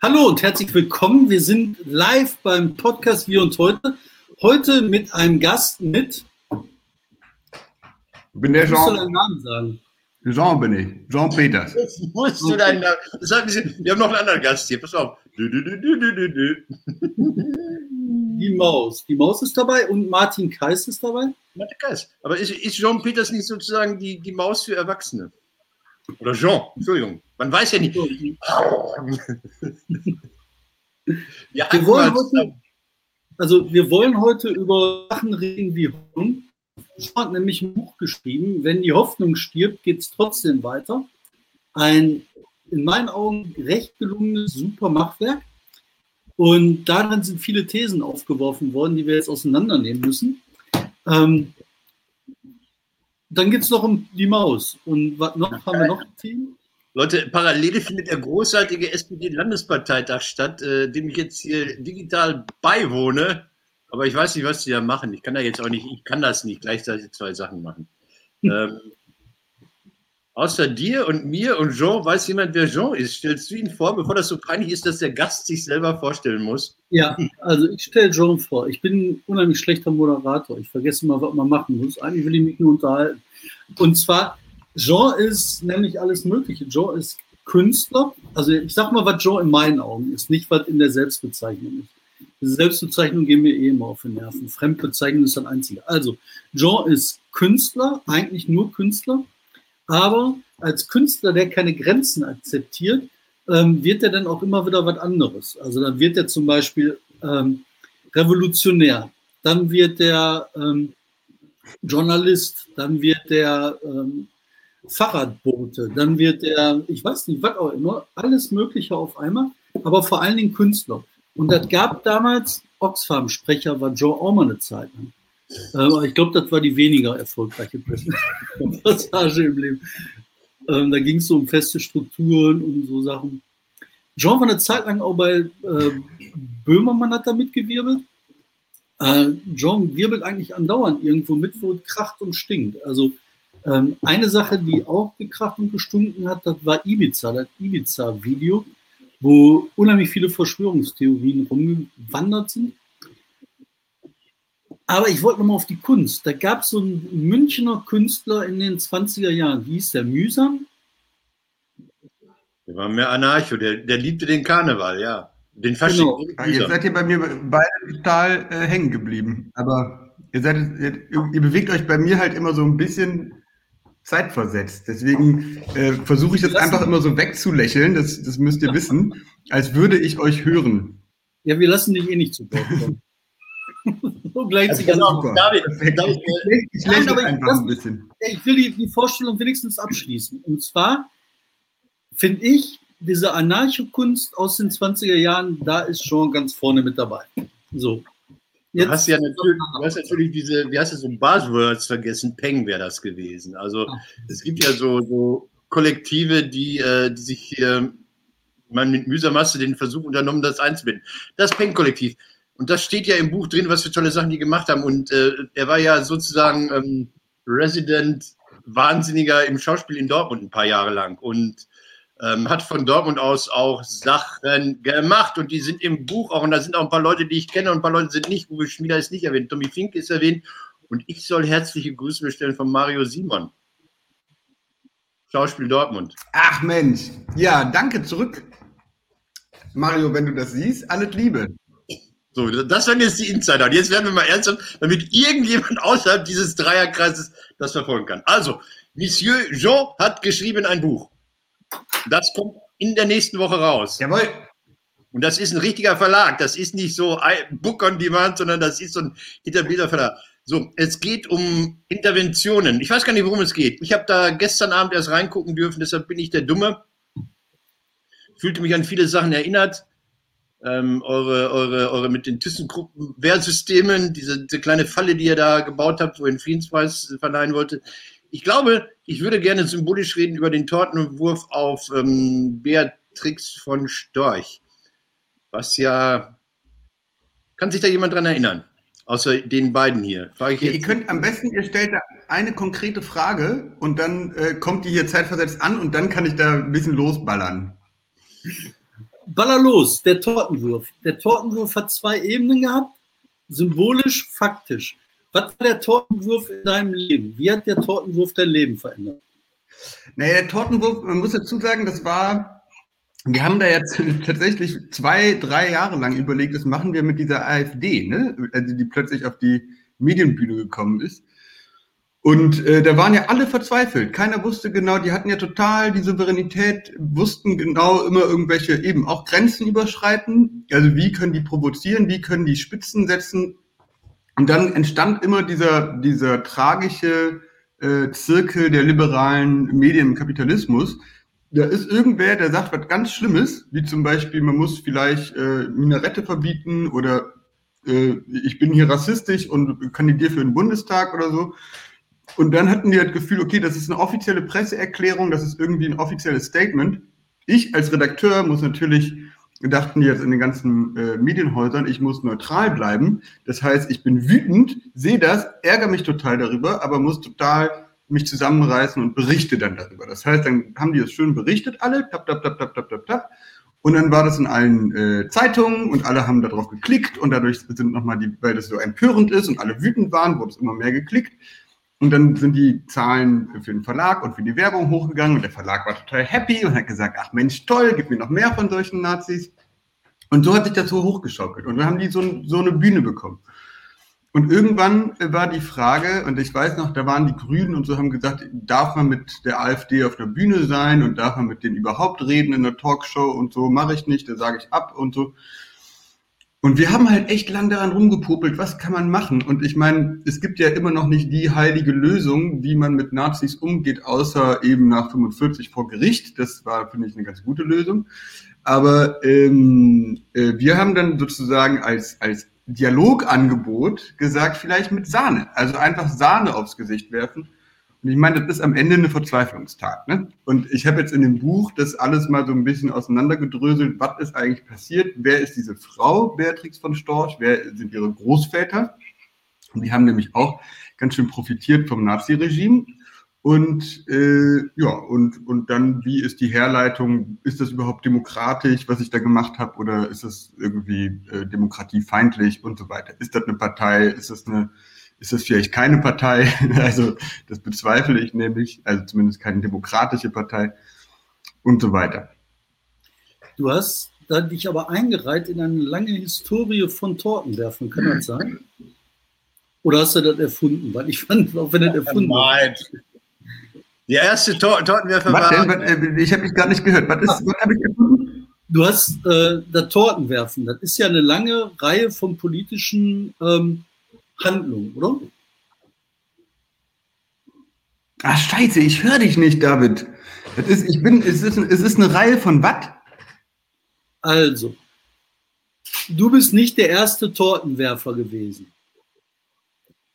Hallo und herzlich willkommen. Wir sind live beim Podcast Wir und heute. Heute mit einem Gast mit. Ich bin der Musst du Jean. deinen Namen sagen? Jean bin ich. Jean Peters. Jetzt musst du deinen Namen. Sag, wir haben noch einen anderen Gast hier. Pass auf. Die Maus. Die Maus ist dabei und Martin Kais ist dabei. Warte, Geist. Aber ist, ist Jean Peters nicht sozusagen die, die Maus für Erwachsene? Oder Jean, Entschuldigung. Man weiß ja nicht. ja, Wir wollen heute, also wir wollen heute über Sachen reden wie Hoffnung. Jean hat nämlich ein Buch geschrieben, wenn die Hoffnung stirbt, geht es trotzdem weiter. Ein in meinen Augen recht gelungenes, super Machwerk. Und darin sind viele Thesen aufgeworfen worden, die wir jetzt auseinandernehmen müssen. Ähm, dann geht es noch um die Maus. Und was noch haben wir noch Themen? Leute, parallel findet der großartige SPD-Landesparteitag statt, äh, dem ich jetzt hier digital beiwohne. Aber ich weiß nicht, was die da machen. Ich kann da jetzt auch nicht, ich kann das nicht gleichzeitig zwei Sachen machen. ähm, außer dir und mir und Jean, weiß jemand, wer Jean ist? Stellst du ihn vor, bevor das so peinlich ist, dass der Gast sich selber vorstellen muss? Ja, also ich stelle John vor. Ich bin ein unheimlich schlechter Moderator. Ich vergesse mal, was man machen muss. Eigentlich will ich mich nur unterhalten. Und zwar, Jean ist nämlich alles Mögliche. Jean ist Künstler. Also ich sag mal, was Jean in meinen Augen ist, nicht was in der Selbstbezeichnung ist. Diese Selbstbezeichnung gehen mir eh immer auf den Nerven. Fremdbezeichnung ist das Einzige. Also, Jean ist Künstler, eigentlich nur Künstler, aber als Künstler, der keine Grenzen akzeptiert, ähm, wird er dann auch immer wieder was anderes. Also dann wird er zum Beispiel ähm, Revolutionär, dann wird er ähm, Journalist, dann wird er ähm, Fahrradbote, dann wird er, ich weiß nicht, was auch immer, alles Mögliche auf einmal, aber vor allen Dingen Künstler. Und das gab damals, Oxfam-Sprecher war Joe auch mal eine Zeit lang. Ähm, ich glaube, das war die weniger erfolgreiche Passage im Leben. Ähm, da ging es so um feste Strukturen und so Sachen. John war eine Zeit lang auch bei äh, Böhmermann hat da mitgewirbelt. Äh, John wirbelt eigentlich andauernd irgendwo mit, wo es kracht und stinkt. Also ähm, eine Sache, die auch gekracht und gestunken hat, das war Ibiza, das Ibiza-Video, wo unheimlich viele Verschwörungstheorien rumgewandert sind. Aber ich wollte nochmal auf die Kunst. Da gab es so einen Münchner Künstler in den 20er Jahren, wie hieß der? Mühsam? Der war mehr Anarcho, der, der liebte den Karneval, ja. Den Fasching. Genau. Ah, Jetzt seid ihr bei mir beide total äh, hängen geblieben. Aber ihr, seid, ihr, ihr bewegt euch bei mir halt immer so ein bisschen zeitversetzt. Deswegen äh, versuche ich Lassen- einfach immer so wegzulächeln, das, das müsst ihr wissen, als würde ich euch hören. Ja, wir lassen dich eh nicht zu Wort kommen. so gleicht sich Pass an. auf, David. David, Ich Nein, lächle ich- einfach das- ein bisschen. Ich will die, die Vorstellung wenigstens abschließen. Und zwar finde ich, diese Anarchokunst aus den 20er Jahren, da ist schon ganz vorne mit dabei. So. Du hast ja natürlich, du hast natürlich diese, wie heißt das, so Buzzwords vergessen. Peng wäre das gewesen. Also es gibt ja so, so Kollektive, die, äh, die sich hier, man mit mühsam hast du den Versuch unternommen, das einzubinden. Das Peng-Kollektiv. Und das steht ja im Buch drin, was für tolle Sachen die gemacht haben. Und äh, er war ja sozusagen ähm, Resident Wahnsinniger im Schauspiel in Dortmund ein paar Jahre lang. Und ähm, hat von Dortmund aus auch Sachen gemacht und die sind im Buch auch und da sind auch ein paar Leute, die ich kenne und ein paar Leute sind nicht. Uwe Schmieder ist nicht erwähnt, Tommy Fink ist erwähnt und ich soll herzliche Grüße bestellen von Mario Simon. Schauspiel Dortmund. Ach Mensch, ja, danke zurück. Mario, wenn du das siehst, alles Liebe. So, das waren jetzt die Insider. Und jetzt werden wir mal ernsthaft, damit irgendjemand außerhalb dieses Dreierkreises das verfolgen kann. Also, Monsieur Jean hat geschrieben ein Buch. Das kommt in der nächsten Woche raus. Jawohl. Und das ist ein richtiger Verlag. Das ist nicht so ein Book on Demand, sondern das ist so ein etablierter Verlag. So, es geht um Interventionen. Ich weiß gar nicht, worum es geht. Ich habe da gestern Abend erst reingucken dürfen, deshalb bin ich der Dumme. Fühlte mich an viele Sachen erinnert. Ähm, eure, eure, eure mit den ThyssenKrupp Wehrsystemen, diese, diese kleine Falle, die ihr da gebaut habt, wo ihr den Friedenspreis verleihen wollte. Ich glaube, ich würde gerne symbolisch reden über den Tortenwurf auf ähm, Beatrix von Storch. Was ja. Kann sich da jemand dran erinnern? Außer den beiden hier. Frage ich Ja, ihr könnt am besten, ihr stellt da eine konkrete Frage und dann äh, kommt die hier zeitversetzt an und dann kann ich da ein bisschen losballern. baller los, der Tortenwurf. Der Tortenwurf hat zwei Ebenen gehabt, symbolisch, faktisch. Was war der Tortenwurf in deinem Leben? Wie hat der Tortenwurf dein Leben verändert? Naja, der Tortenwurf, man muss dazu sagen, das war, wir haben da jetzt tatsächlich zwei, drei Jahre lang überlegt, was machen wir mit dieser AfD, ne? also die plötzlich auf die Medienbühne gekommen ist. Und äh, da waren ja alle verzweifelt. Keiner wusste genau, die hatten ja total die Souveränität, wussten genau immer irgendwelche eben auch Grenzen überschreiten. Also wie können die provozieren, wie können die Spitzen setzen. Und dann entstand immer dieser, dieser tragische äh, Zirkel der liberalen Medien im Kapitalismus. Da ist irgendwer, der sagt was ganz Schlimmes, wie zum Beispiel, man muss vielleicht äh, Minarette verbieten oder äh, ich bin hier rassistisch und kandidiere für den Bundestag oder so. Und dann hatten die das Gefühl, okay, das ist eine offizielle Presseerklärung, das ist irgendwie ein offizielles Statement. Ich als Redakteur muss natürlich, dachten jetzt in den ganzen äh, Medienhäusern, ich muss neutral bleiben. Das heißt, ich bin wütend, sehe das, ärgere mich total darüber, aber muss total mich zusammenreißen und berichte dann darüber. Das heißt, dann haben die es schön berichtet, alle, tap, tap, tap, tap, tap, tap, tap. Und dann war das in allen äh, Zeitungen und alle haben darauf geklickt und dadurch sind nochmal die, weil das so empörend ist und alle wütend waren, wurde es immer mehr geklickt. Und dann sind die Zahlen für den Verlag und für die Werbung hochgegangen und der Verlag war total happy und hat gesagt, ach Mensch, toll, gib mir noch mehr von solchen Nazis. Und so hat sich das so hochgeschaukelt. Und dann haben die so, so eine Bühne bekommen. Und irgendwann war die Frage, und ich weiß noch, da waren die Grünen und so haben gesagt, darf man mit der AfD auf der Bühne sein und darf man mit denen überhaupt reden in der Talkshow und so, mache ich nicht, da sage ich ab und so. Und wir haben halt echt lang daran rumgepopelt, was kann man machen? Und ich meine, es gibt ja immer noch nicht die heilige Lösung, wie man mit Nazis umgeht, außer eben nach 45 vor Gericht. Das war, finde ich, eine ganz gute Lösung. Aber ähm, äh, wir haben dann sozusagen als, als Dialogangebot gesagt, vielleicht mit Sahne. Also einfach Sahne aufs Gesicht werfen ich meine, das ist am Ende eine Verzweiflungstat. Ne? Und ich habe jetzt in dem Buch das alles mal so ein bisschen auseinandergedröselt. Was ist eigentlich passiert? Wer ist diese Frau, Beatrix von Storch? Wer sind ihre Großväter? Und die haben nämlich auch ganz schön profitiert vom Nazi-Regime. Und äh, ja, und, und dann, wie ist die Herleitung? Ist das überhaupt demokratisch, was ich da gemacht habe, oder ist das irgendwie äh, demokratiefeindlich und so weiter? Ist das eine Partei? Ist das eine ist das vielleicht keine Partei. Also das bezweifle ich nämlich, also zumindest keine demokratische Partei und so weiter. Du hast da dich aber eingereiht in eine lange Historie von Tortenwerfen, kann das sein? Oder hast du das erfunden? Weil ich fand, auch wenn das erfunden Nein. Die erste Tor Tortenwerfer was war. Denn? Äh, ich habe mich gar nicht gehört. Was, ist, was habe ich erfunden? Du hast äh, das Tortenwerfen. Das ist ja eine lange Reihe von politischen ähm, Handlung, oder? Ach, scheiße, ich höre dich nicht, David. Es ist, ich bin, es, ist, es ist eine Reihe von was? Also, du bist nicht der erste Tortenwerfer gewesen.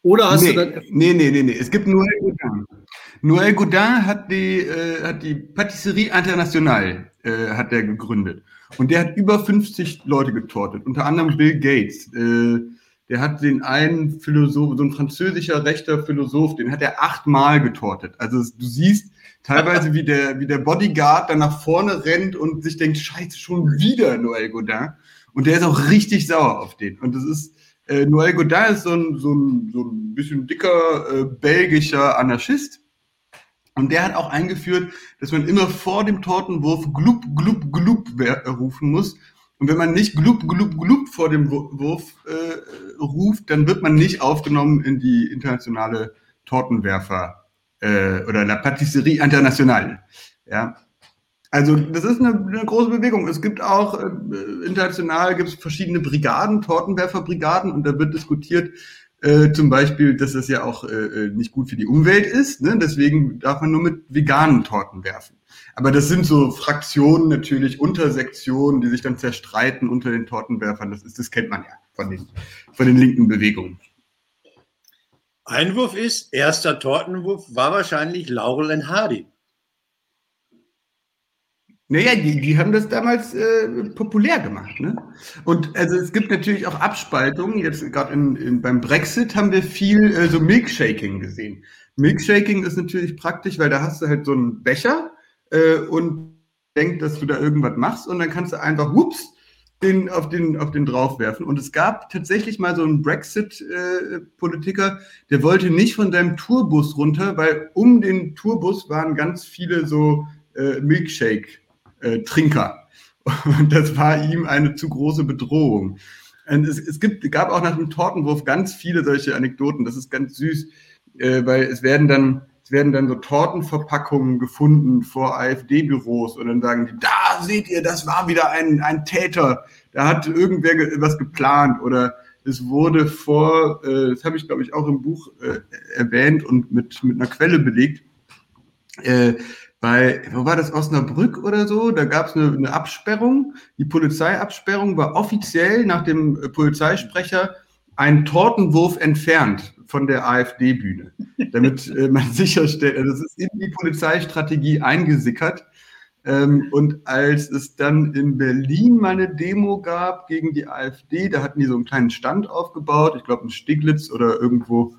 Oder hast nee, du das. Nee, nee, nee, nee. Es gibt Noël Godin. Noël Godin hat die, äh, hat die Patisserie Internationale äh, hat der gegründet. Und der hat über 50 Leute getortet, unter anderem Bill Gates. Äh, der hat den einen Philosoph, so ein französischer rechter Philosoph, den hat er achtmal getortet. Also du siehst teilweise, wie der, wie der Bodyguard dann nach vorne rennt und sich denkt, scheiße, schon wieder Noël Godin. Und der ist auch richtig sauer auf den. Und das ist, äh, Noël Godin ist so ein, so ein, so ein bisschen dicker äh, belgischer Anarchist. Und der hat auch eingeführt, dass man immer vor dem Tortenwurf glub, glub, glub rufen muss, und wenn man nicht glub, glub, glub vor dem Wurf äh, ruft, dann wird man nicht aufgenommen in die internationale Tortenwerfer äh, oder La Patisserie Internationale. Ja. Also das ist eine, eine große Bewegung. Es gibt auch äh, international gibt es verschiedene Brigaden, Tortenwerferbrigaden, und da wird diskutiert, äh, zum Beispiel, dass das ja auch äh, äh nicht gut für die Umwelt ist. Ne? Deswegen darf man nur mit veganen Torten werfen. Aber das sind so Fraktionen natürlich, Untersektionen, die sich dann zerstreiten unter den Tortenwerfern. Das, ist, das kennt man ja von den, von den linken Bewegungen. Einwurf ist, erster Tortenwurf war wahrscheinlich Laurel and Hardy. Naja, die, die haben das damals äh, populär gemacht. Ne? Und also es gibt natürlich auch Abspaltungen. Jetzt gerade in, in, beim Brexit haben wir viel äh, so Milkshaking gesehen. Milkshaking ist natürlich praktisch, weil da hast du halt so einen Becher äh, und denkt, dass du da irgendwas machst und dann kannst du einfach, whoops, den, auf, den, auf den draufwerfen. Und es gab tatsächlich mal so einen Brexit-Politiker, der wollte nicht von seinem Tourbus runter, weil um den Tourbus waren ganz viele so äh, Milkshake-Trinker. Und das war ihm eine zu große Bedrohung. Und es, es gibt, gab auch nach dem Tortenwurf ganz viele solche Anekdoten. Das ist ganz süß, äh, weil es werden dann es werden dann so Tortenverpackungen gefunden vor AfD-Büros und dann sagen die, da seht ihr, das war wieder ein, ein Täter, da hat irgendwer ge was geplant oder es wurde vor, äh, das habe ich glaube ich auch im Buch äh, erwähnt und mit, mit einer Quelle belegt, äh, bei, wo war das, Osnabrück oder so, da gab es eine, eine Absperrung, die Polizeiabsperrung war offiziell nach dem äh, Polizeisprecher ein Tortenwurf entfernt von der AfD-Bühne, damit äh, man sicherstellt, also das ist in die Polizeistrategie eingesickert. Ähm, und als es dann in Berlin mal eine Demo gab gegen die AfD, da hatten die so einen kleinen Stand aufgebaut, ich glaube in Stiglitz oder irgendwo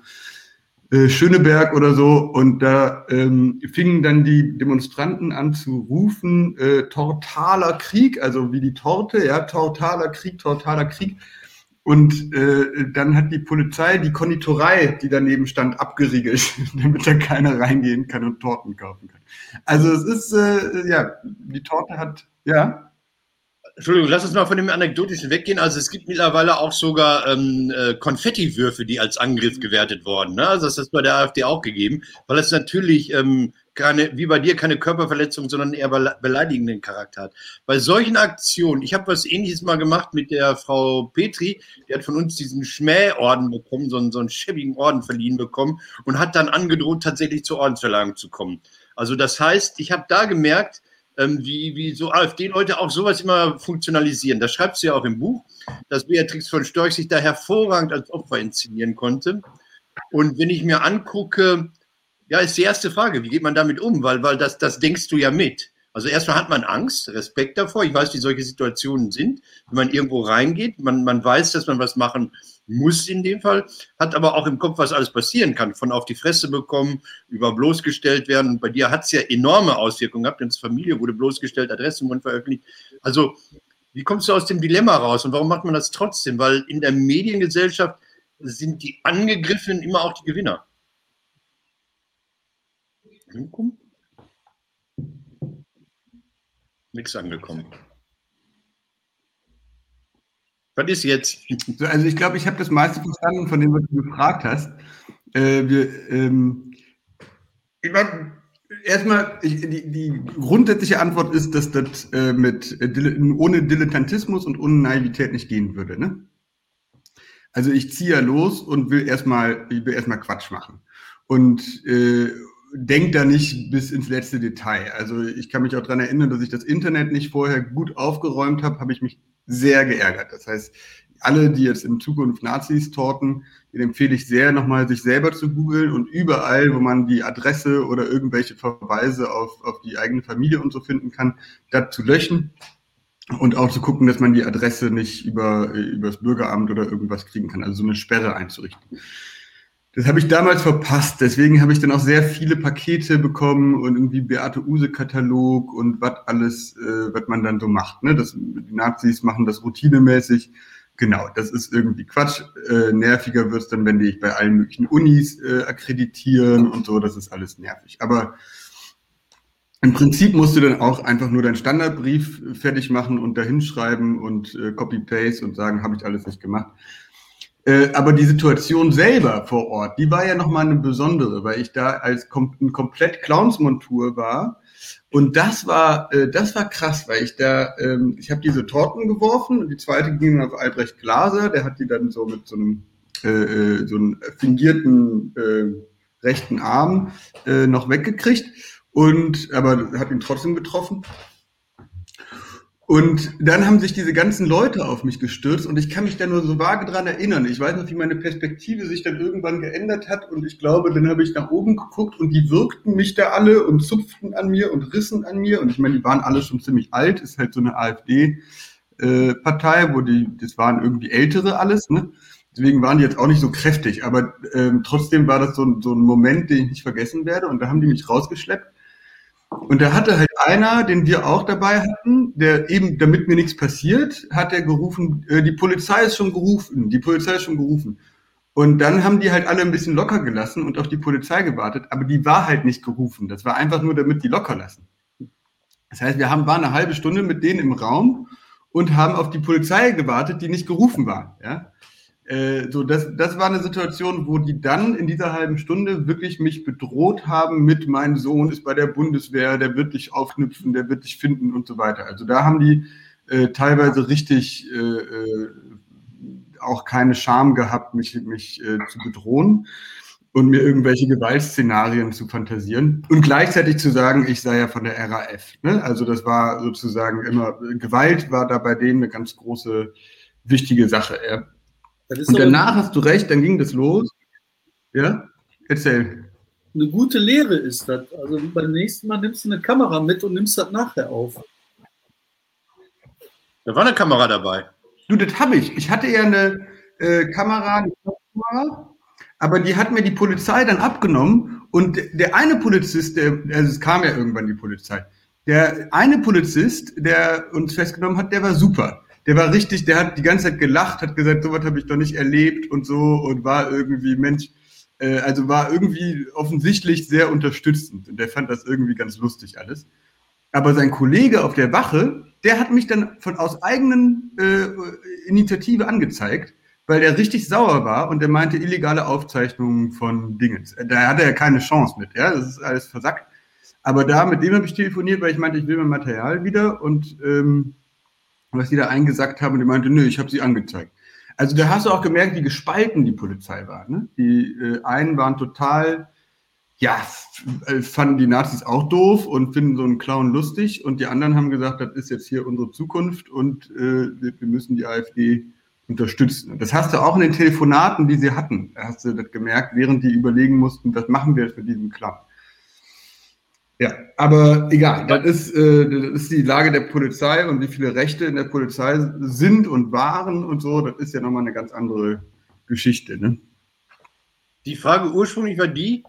äh, Schöneberg oder so, und da ähm, fingen dann die Demonstranten an zu rufen, äh, tortaler Krieg, also wie die Torte, ja, tortaler Krieg, tortaler Krieg. Und äh, dann hat die Polizei die Konditorei, die daneben stand, abgeriegelt, damit da keiner reingehen kann und Torten kaufen kann. Also es ist, äh, ja, die Torte hat, ja. Entschuldigung, lass uns mal von dem Anekdotischen weggehen. Also es gibt mittlerweile auch sogar ähm, äh, Konfettiwürfe, die als Angriff gewertet wurden. Ne? Also das ist bei der AfD auch gegeben, weil es natürlich ähm, keine, wie bei dir, keine Körperverletzung, sondern eher beleidigenden Charakter hat. Bei solchen Aktionen, ich habe was ähnliches mal gemacht mit der Frau Petri, die hat von uns diesen Schmähorden bekommen, so einen, so einen schäbigen Orden verliehen bekommen und hat dann angedroht, tatsächlich zur Ordensverleihung zu kommen. Also das heißt, ich habe da gemerkt, ähm, wie, wie so AfD-Leute auch sowas immer funktionalisieren. Das schreibt sie ja auch im Buch, dass Beatrix von Storch sich da hervorragend als Opfer inszenieren konnte. Und wenn ich mir angucke, ja, ist die erste Frage. Wie geht man damit um? Weil, weil das, das denkst du ja mit. Also erstmal hat man Angst, Respekt davor. Ich weiß, wie solche Situationen sind, wenn man irgendwo reingeht. Man, man weiß, dass man was machen muss in dem Fall, hat aber auch im Kopf, was alles passieren kann. Von auf die Fresse bekommen, über bloßgestellt werden. Bei dir hat es ja enorme Auswirkungen gehabt. Deine Familie wurde bloßgestellt, Adressen wurden veröffentlicht. Also, wie kommst du aus dem Dilemma raus und warum macht man das trotzdem? Weil in der Mediengesellschaft sind die Angegriffenen immer auch die Gewinner. Angekommen? Nichts angekommen. Was ist jetzt? Also ich glaube, ich habe das meiste verstanden, von dem, was du gefragt hast. Äh, wir, ähm, ich mein, erstmal, ich, die, die, grundsätzliche Antwort ist, dass das äh, mit ohne Dilettantismus und ohne Naivität nicht gehen würde. Ne? Also ich ziehe ja los und will erstmal, ich Quatsch machen. Und äh, denkt da nicht bis ins letzte Detail. Also ich kann mich auch daran erinnern, dass ich das Internet nicht vorher gut aufgeräumt habe, habe ich mich sehr geärgert. Das heißt, alle, die jetzt in Zukunft Nazis torten, den empfehle ich sehr, nochmal sich selber zu googeln und überall, wo man die Adresse oder irgendwelche Verweise auf, auf die eigene Familie und so finden kann, das zu löschen und auch zu gucken, dass man die Adresse nicht über, über das Bürgeramt oder irgendwas kriegen kann, also so eine Sperre einzurichten. Das habe ich damals verpasst. Deswegen habe ich dann auch sehr viele Pakete bekommen und irgendwie Beate Use-Katalog und was alles, äh, was man dann so macht. Ne? Das, die Nazis machen das routinemäßig. Genau, das ist irgendwie Quatsch. Äh, nerviger wird es dann, wenn die bei allen möglichen Unis äh, akkreditieren und so. Das ist alles nervig. Aber im Prinzip musst du dann auch einfach nur deinen Standardbrief fertig machen und da hinschreiben und äh, Copy-Paste und sagen, habe ich alles nicht gemacht. Äh, aber die Situation selber vor Ort, die war ja nochmal eine besondere, weil ich da als kom in komplett Clownsmontur war. Und das war, äh, das war krass, weil ich da, ähm, ich habe diese Torten geworfen und die zweite ging auf Albrecht Glaser, der hat die dann so mit so einem äh, äh so einem fingierten äh, rechten Arm äh, noch weggekriegt und aber hat ihn trotzdem getroffen. Und dann haben sich diese ganzen Leute auf mich gestürzt und ich kann mich da nur so vage dran erinnern. Ich weiß noch, wie meine Perspektive sich dann irgendwann geändert hat und ich glaube, dann habe ich nach oben geguckt und die wirkten mich da alle und zupften an mir und rissen an mir und ich meine, die waren alle schon ziemlich alt, ist halt so eine AfD-Partei, äh, wo die, das waren irgendwie ältere alles, ne? Deswegen waren die jetzt auch nicht so kräftig, aber ähm, trotzdem war das so, so ein Moment, den ich nicht vergessen werde und da haben die mich rausgeschleppt Und da hatte halt einer, den wir auch dabei hatten, der eben, damit mir nichts passiert, hat er gerufen, äh, die Polizei ist schon gerufen, die Polizei ist schon gerufen. Und dann haben die halt alle ein bisschen locker gelassen und auf die Polizei gewartet, aber die war halt nicht gerufen. Das war einfach nur, damit die locker lassen. Das heißt, wir haben, waren eine halbe Stunde mit denen im Raum und haben auf die Polizei gewartet, die nicht gerufen war. Ja? Äh, so, das, das war eine Situation, wo die dann in dieser halben Stunde wirklich mich bedroht haben mit, mein Sohn ist bei der Bundeswehr, der wird dich aufknüpfen, der wird dich finden und so weiter. Also da haben die äh, teilweise richtig äh, äh auch keine Scham gehabt, mich, mich äh, zu bedrohen und mir irgendwelche Gewaltszenarien zu fantasieren und gleichzeitig zu sagen, ich sei ja von der RAF. Ne? Also das war sozusagen immer, Gewalt war da bei denen eine ganz große, wichtige Sache. Ja. Und danach hast du recht, dann ging das los. Ja, erzähl. Eine gute Lehre ist das. Also beim nächsten Mal nimmst du eine Kamera mit und nimmst das nachher auf. Da war eine Kamera dabei. Du, das habe ich. Ich hatte ja eine äh, Kamera, eine Kamera, aber die hat mir die Polizei dann abgenommen und der eine Polizist, der, also es kam ja irgendwann die Polizei, der eine Polizist, der uns festgenommen hat, der war super der war richtig, der hat die ganze Zeit gelacht, hat gesagt, sowas habe ich doch nicht erlebt und so und war irgendwie, Mensch, äh, also war irgendwie offensichtlich sehr unterstützend und der fand das irgendwie ganz lustig alles. Aber sein Kollege auf der Wache, der hat mich dann von aus eigenen äh, Initiative angezeigt, weil der richtig sauer war und der meinte illegale Aufzeichnungen von Dingen. Da hatte er keine Chance mit, ja, das ist alles versackt. Aber da, mit dem habe ich telefoniert, weil ich meinte, ich will mein Material wieder und ähm, was die da eingesackt haben und die meinte, nö, ich habe sie angezeigt. Also da hast du auch gemerkt, wie gespalten die Polizei war. Ne? Die äh, einen waren total, ja, äh, fanden die Nazis auch doof und finden so einen Clown lustig und die anderen haben gesagt, das ist jetzt hier unsere Zukunft und äh, wir, müssen die AfD unterstützen. Und das hast du auch in den Telefonaten, die sie hatten, hast du das gemerkt, während die überlegen mussten, was machen wir jetzt mit diesem Clown. Ja, aber egal, das ist, äh, das ist die Lage der Polizei und wie viele Rechte in der Polizei sind und waren und so, das ist ja nochmal eine ganz andere Geschichte. Ne? Die Frage ursprünglich war die,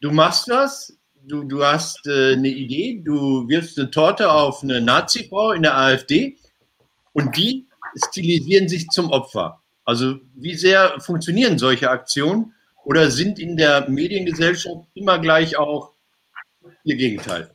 du machst das, du, du hast äh, eine Idee, du wirfst eine Torte auf eine Nazi-Frau in der AfD und die stilisieren sich zum Opfer. Also wie sehr funktionieren solche Aktionen oder sind in der Mediengesellschaft immer gleich auch Ihr Gegenteil.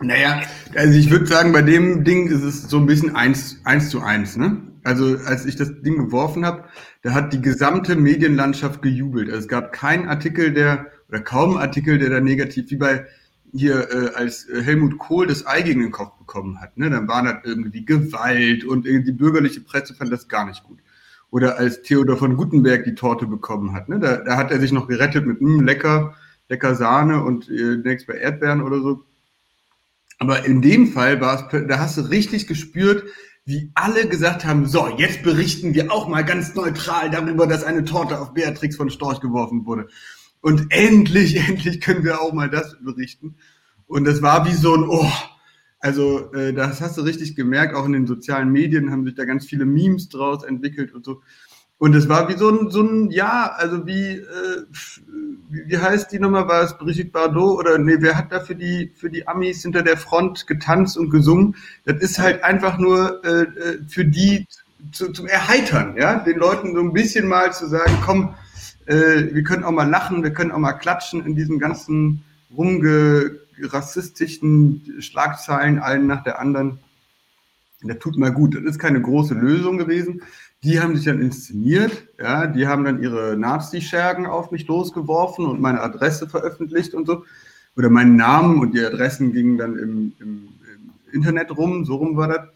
Naja, also ich würde sagen, bei dem Ding ist es so ein bisschen eins, eins zu eins. Ne? Also als ich das Ding geworfen habe, da hat die gesamte Medienlandschaft gejubelt. Also es gab keinen Artikel, der, oder kaum Artikel, der da negativ, wie bei hier, äh, als Helmut Kohl das Ei gegen den Kopf bekommen hat. Ne? Dann war das irgendwie Gewalt und die bürgerliche Presse fand das gar nicht gut oder als Theodor von Gutenberg die Torte bekommen hat. Ne? Da, da hat er sich noch gerettet mit mh, hm, lecker, lecker Sahne und äh, nächstes bei Erdbeeren oder so. Aber in dem Fall war es, da hast du richtig gespürt, wie alle gesagt haben, so, jetzt berichten wir auch mal ganz neutral darüber, dass eine Torte auf Beatrix von Storch geworfen wurde. Und endlich, endlich können wir auch mal das berichten. Und das war wie so ein, oh, also äh, das hast du richtig gemerkt, auch in den sozialen Medien haben sich da ganz viele Memes draus entwickelt und so. Und es war wie so ein, so ein ja, also wie, äh, wie heißt die nochmal, war es Brigitte Bardot oder nee, wer hat da für die, für die Amis hinter der Front getanzt und gesungen? Das ist halt einfach nur äh, äh für die zu, zum Erheitern, ja, den Leuten so ein bisschen mal zu sagen, komm, äh, wir können auch mal lachen, wir können auch mal klatschen in diesem ganzen rumge rassistischen Schlagzeilen, allen nach der anderen. Das tut mal gut. Das ist keine große Lösung gewesen. Die haben sich dann inszeniert, ja, die haben dann ihre Nazi-Schergen auf mich losgeworfen und meine Adresse veröffentlicht und so. Oder meinen Namen und die Adressen gingen dann im, im, im Internet rum, so rum war das,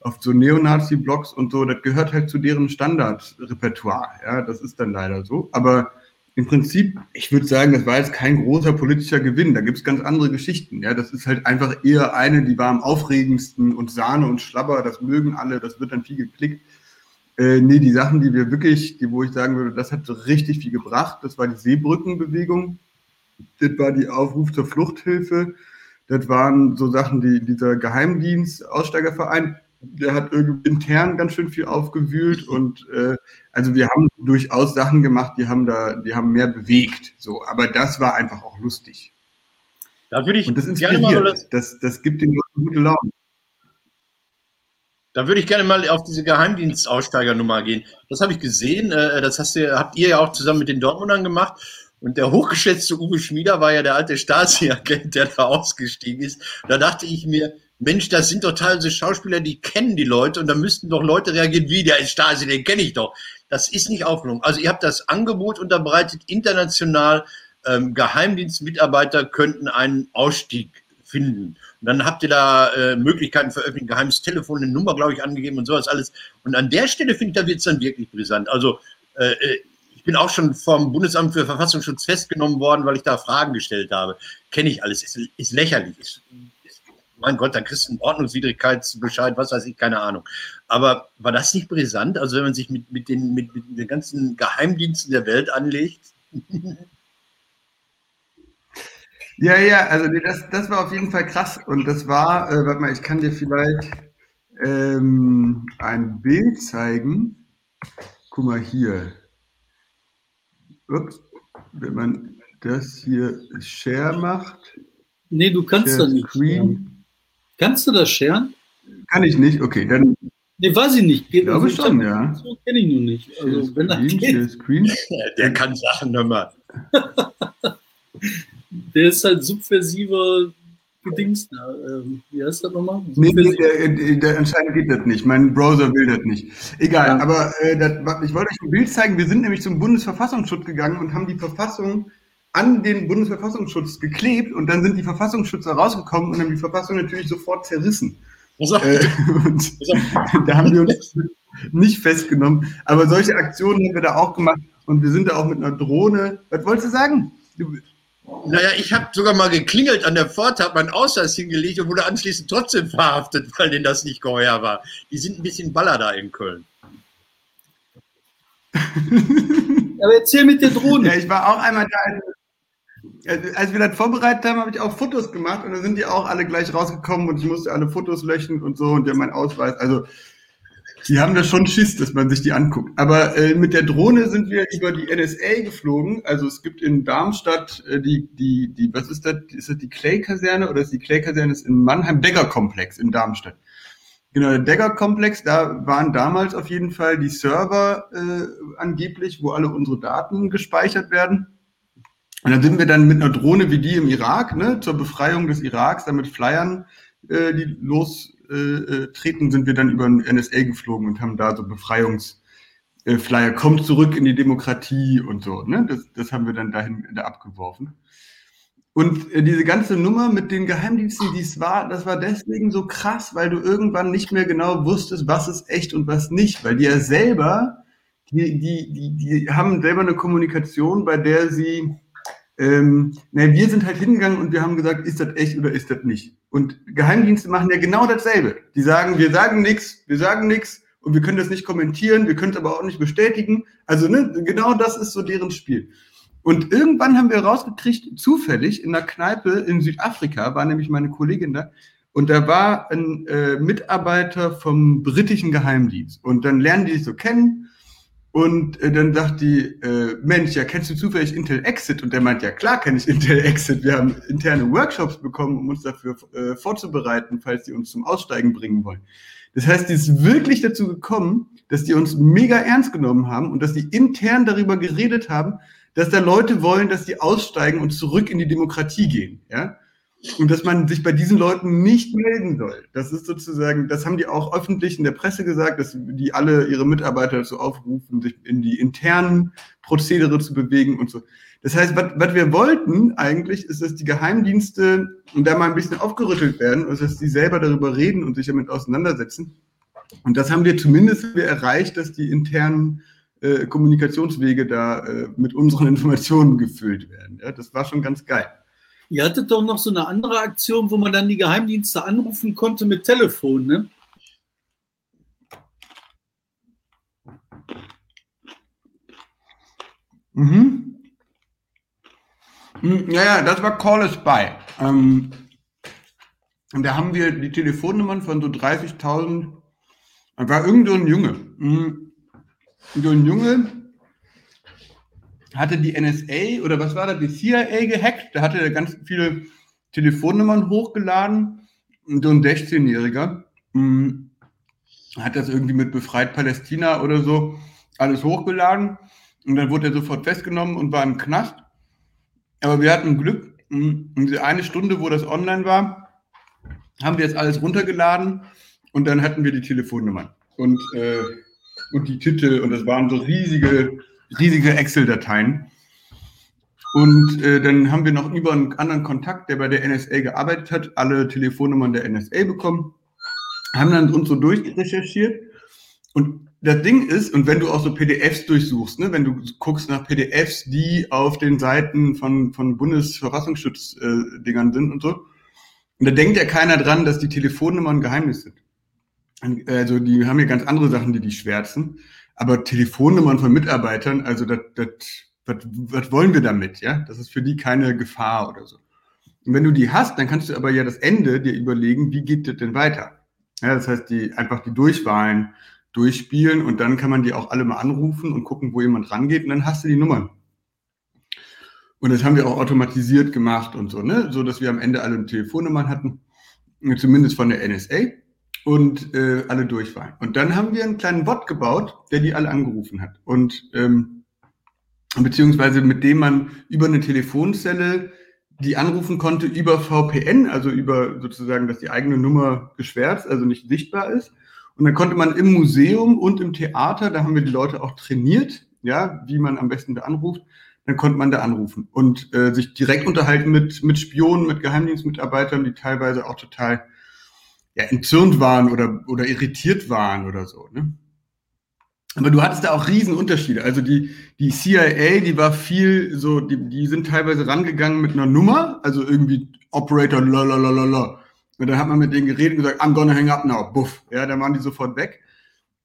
auf so Neonazi-Blogs und so. Das gehört halt zu deren Standardrepertoire, ja, das ist dann leider so. Aber im Prinzip, ich würde sagen, das war jetzt kein großer politischer Gewinn. Da gibt es ganz andere Geschichten. Ja, das ist halt einfach eher eine, die war am aufregendsten und Sahne und Schlabber, das mögen alle, das wird dann viel geklickt. Äh, nee, die Sachen, die wir wirklich, die, wo ich sagen würde, das hat richtig viel gebracht, das war die Seebrückenbewegung, das war die Aufruf zur Fluchthilfe, das waren so Sachen, die dieser Geheimdienst, Aussteigerverein, der hat irgendwie intern ganz schön viel aufgewühlt und äh, also wir haben durchaus Sachen gemacht, die haben da, die haben mehr bewegt. So, aber das war einfach auch lustig. Da würde ich und das inspiriert. Mal, das, das, das gibt den Leuten gute Laune. Da würde ich gerne mal auf diese Geheimdienstaussteigernummer gehen. Das habe ich gesehen. Äh, das hast ihr, habt ihr ja auch zusammen mit den Dortmundern gemacht. Und der hochgeschätzte Uwe Schmieder war ja der alte Stasi-Agent, der da ausgestiegen ist. Da dachte ich mir, Mensch, das sind doch teilweise Schauspieler, die kennen die Leute und da müssten doch Leute reagieren, wie der ist Stasi, den kenne ich doch. Das ist nicht aufgenommen. Also ihr habt das Angebot unterbreitet, international ähm, Geheimdienstmitarbeiter könnten einen Ausstieg finden. Und dann habt ihr da äh, Möglichkeiten veröffentlicht, geheimes Telefon, eine Nummer, glaube ich, angegeben und sowas alles. Und an der Stelle finde ich, da wird es dann wirklich brisant. Also äh, äh, ich bin auch schon vom Bundesamt für Verfassungsschutz festgenommen worden, weil ich da Fragen gestellt habe. Kenne ich alles, ist, ist lächerlich. Ist, mein Gott, dann kriegst du einen Ordnungswidrigkeitsbescheid, was weiß ich, keine Ahnung. Aber war das nicht brisant? Also wenn man sich mit, mit, den, mit, mit den ganzen Geheimdiensten der Welt anlegt? Ja, ja, also das, das war auf jeden Fall krass. Und das war, äh, warte mal, ich kann dir vielleicht ähm, ein Bild zeigen. Guck mal hier. Ups, wenn man das hier Share macht. Nee, du kannst das nicht. Screen. Kannst du das sharen? Kann ich nicht, okay, dann. Nee, weiß ich nicht. Ich glaube also, schon, ja. So kenne ich nur nicht. Also, wenn Screen, geht. Screen. Der kann Sachen nochmal. der ist halt subversiver Gedings. Ähm, wie heißt das nochmal? Nee, nee der, der, anscheinend geht das nicht. Mein Browser will das nicht. Egal, ja. aber äh, das, ich wollte euch ein Bild zeigen. Wir sind nämlich zum Bundesverfassungsschutz gegangen und haben die Verfassung an den Bundesverfassungsschutz geklebt und dann sind die Verfassungsschützer rausgekommen und haben die Verfassung natürlich sofort zerrissen. Äh, und da haben wir uns nicht festgenommen. Aber solche Aktionen haben wir da auch gemacht und wir sind da auch mit einer Drohne. Was wolltest du sagen? Du, naja, ich habe sogar mal geklingelt an der Pforte, habe meinen Ausweis hingelegt und wurde anschließend trotzdem verhaftet, weil denen das nicht geheuer war. Die sind ein bisschen baller da in Köln. Aber erzähl mit der Drohne. Ja, ich war auch einmal da. Als wir das vorbereitet haben, habe ich auch Fotos gemacht und dann sind die auch alle gleich rausgekommen und ich musste alle Fotos löschen und so und ja, mein Ausweis. Also die haben da schon Schiss, dass man sich die anguckt. Aber äh, mit der Drohne sind wir über die NSA geflogen. Also es gibt in Darmstadt äh, die, die, die, was ist das? Ist das die Clay-Kaserne oder ist die Clay-Kaserne in Mannheim? Degger-Komplex in Darmstadt. Genau, der Degger-Komplex, da waren damals auf jeden Fall die Server äh, angeblich, wo alle unsere Daten gespeichert werden. Und dann sind wir dann mit einer Drohne wie die im Irak, ne, zur Befreiung des Iraks, damit Flyern, äh, die los äh, äh, sind wir dann über den NSA geflogen und haben da so Befreiungsflyer, äh, kommt zurück in die Demokratie und so. Ne? Das, das haben wir dann dahin da abgeworfen. Und äh, diese ganze Nummer mit den Geheimdiensten, die es war, das war deswegen so krass, weil du irgendwann nicht mehr genau wusstest, was ist echt und was nicht, weil die ja selber, die, die, die, die haben selber eine Kommunikation, bei der sie ähm, na, wir sind halt hingegangen und wir haben gesagt, ist das echt oder ist das nicht? Und Geheimdienste machen ja genau dasselbe. Die sagen, wir sagen nichts, wir sagen nichts und wir können das nicht kommentieren, wir können es aber auch nicht bestätigen. Also ne, genau das ist so deren Spiel. Und irgendwann haben wir rausgekriegt, zufällig in einer Kneipe in Südafrika, war nämlich meine Kollegin da, und da war ein äh, Mitarbeiter vom britischen Geheimdienst. Und dann lernen die sich so kennen und äh, dann sagt die, äh, Mensch, ja, kennst du zufällig Intel Exit? Und der meint, ja klar kenne ich Intel Exit. Wir haben interne Workshops bekommen, um uns dafür äh, vorzubereiten, falls die uns zum Aussteigen bringen wollen. Das heißt, die ist wirklich dazu gekommen, dass die uns mega ernst genommen haben und dass die intern darüber geredet haben, dass da Leute wollen, dass die aussteigen und zurück in die Demokratie gehen. Ja? Und dass man sich bei diesen Leuten nicht melden soll. Das ist sozusagen, das haben die auch öffentlich in der Presse gesagt, dass die alle ihre Mitarbeiter dazu aufrufen, sich in die internen Prozedere zu bewegen und so. Das heißt, was, wir wollten eigentlich, ist, dass die Geheimdienste da mal ein bisschen aufgerüttelt werden, also dass die selber darüber reden und sich damit auseinandersetzen. Und das haben wir zumindest erreicht, dass die internen äh, Kommunikationswege da äh, mit unseren Informationen gefüllt werden. Ja, das war schon ganz geil. Ihr hattet doch noch so eine andere Aktion, wo man dann die Geheimdienste anrufen konnte mit Telefon, ne? Mhm. Hm, ja, ja, das war Call a Spy. Ähm, und da haben wir die Telefonnummern von so 30.000 Da war irgend so ein Junge. Mhm. So ein Junge hatte die NSA oder was war das, die CIA gehackt. Da hatte er ganz viele Telefonnummern hochgeladen. Und so ein 16-Jähriger mhm. hat das irgendwie mit Befreit Palästina oder so alles hochgeladen. Und dann wurde er sofort festgenommen und war im Knast. Aber wir hatten Glück. Mhm. In diese eine Stunde, wo das online war, haben wir jetzt alles runtergeladen und dann hatten wir die Telefonnummern und, äh, und die Titel und das waren so riesige, riesige Excel-Dateien. Und äh, dann haben wir noch über einen anderen Kontakt, der bei der NSA gearbeitet hat, alle Telefonnummern der NSA bekommen, haben dann uns so durchrecherchiert. Und das Ding ist, und wenn du auch so PDFs durchsuchst, ne, wenn du guckst nach PDFs, die auf den Seiten von, von Bundesverfassungsschutz-Dingern äh, sind und so, und da denkt ja keiner dran, dass die Telefonnummern Geheimnis sind. Also die haben ja ganz andere Sachen, die die schwärzen. Aber Telefonnummern von Mitarbeitern, also das, das, was, was wollen wir damit? Ja, das ist für die keine Gefahr oder so. Und wenn du die hast, dann kannst du aber ja das Ende dir überlegen, wie geht das denn weiter? Ja, das heißt, die einfach die Durchwahlen durchspielen und dann kann man die auch alle mal anrufen und gucken, wo jemand rangeht und dann hast du die Nummern. Und das haben wir auch automatisiert gemacht und so, ne? So dass wir am Ende alle Telefonnummern hatten, zumindest von der NSA und äh, alle Durchwahlen. Und dann haben wir einen kleinen Bot gebaut, der die alle angerufen hat. Und ähm, beziehungsweise mit dem man über eine Telefonzelle die anrufen konnte über VPN, also über sozusagen, dass die eigene Nummer geschwärzt, also nicht sichtbar ist. Und dann konnte man im Museum und im Theater, da haben wir die Leute auch trainiert, ja, wie man am besten da anruft, dann konnte man da anrufen und äh, sich direkt unterhalten mit, mit Spionen, mit Geheimdienstmitarbeitern, die teilweise auch total ja, entzürnt waren oder, oder irritiert waren oder so. Ne? Aber du hattest da auch Riesenunterschiede. Also die, die CIA, die war viel so, die, die sind teilweise rangegangen mit einer Nummer, also irgendwie Operator, lalalala. Und dann hat man mit denen geredet und gesagt, I'm gonna hang up now, buff. Ja, dann waren die sofort weg.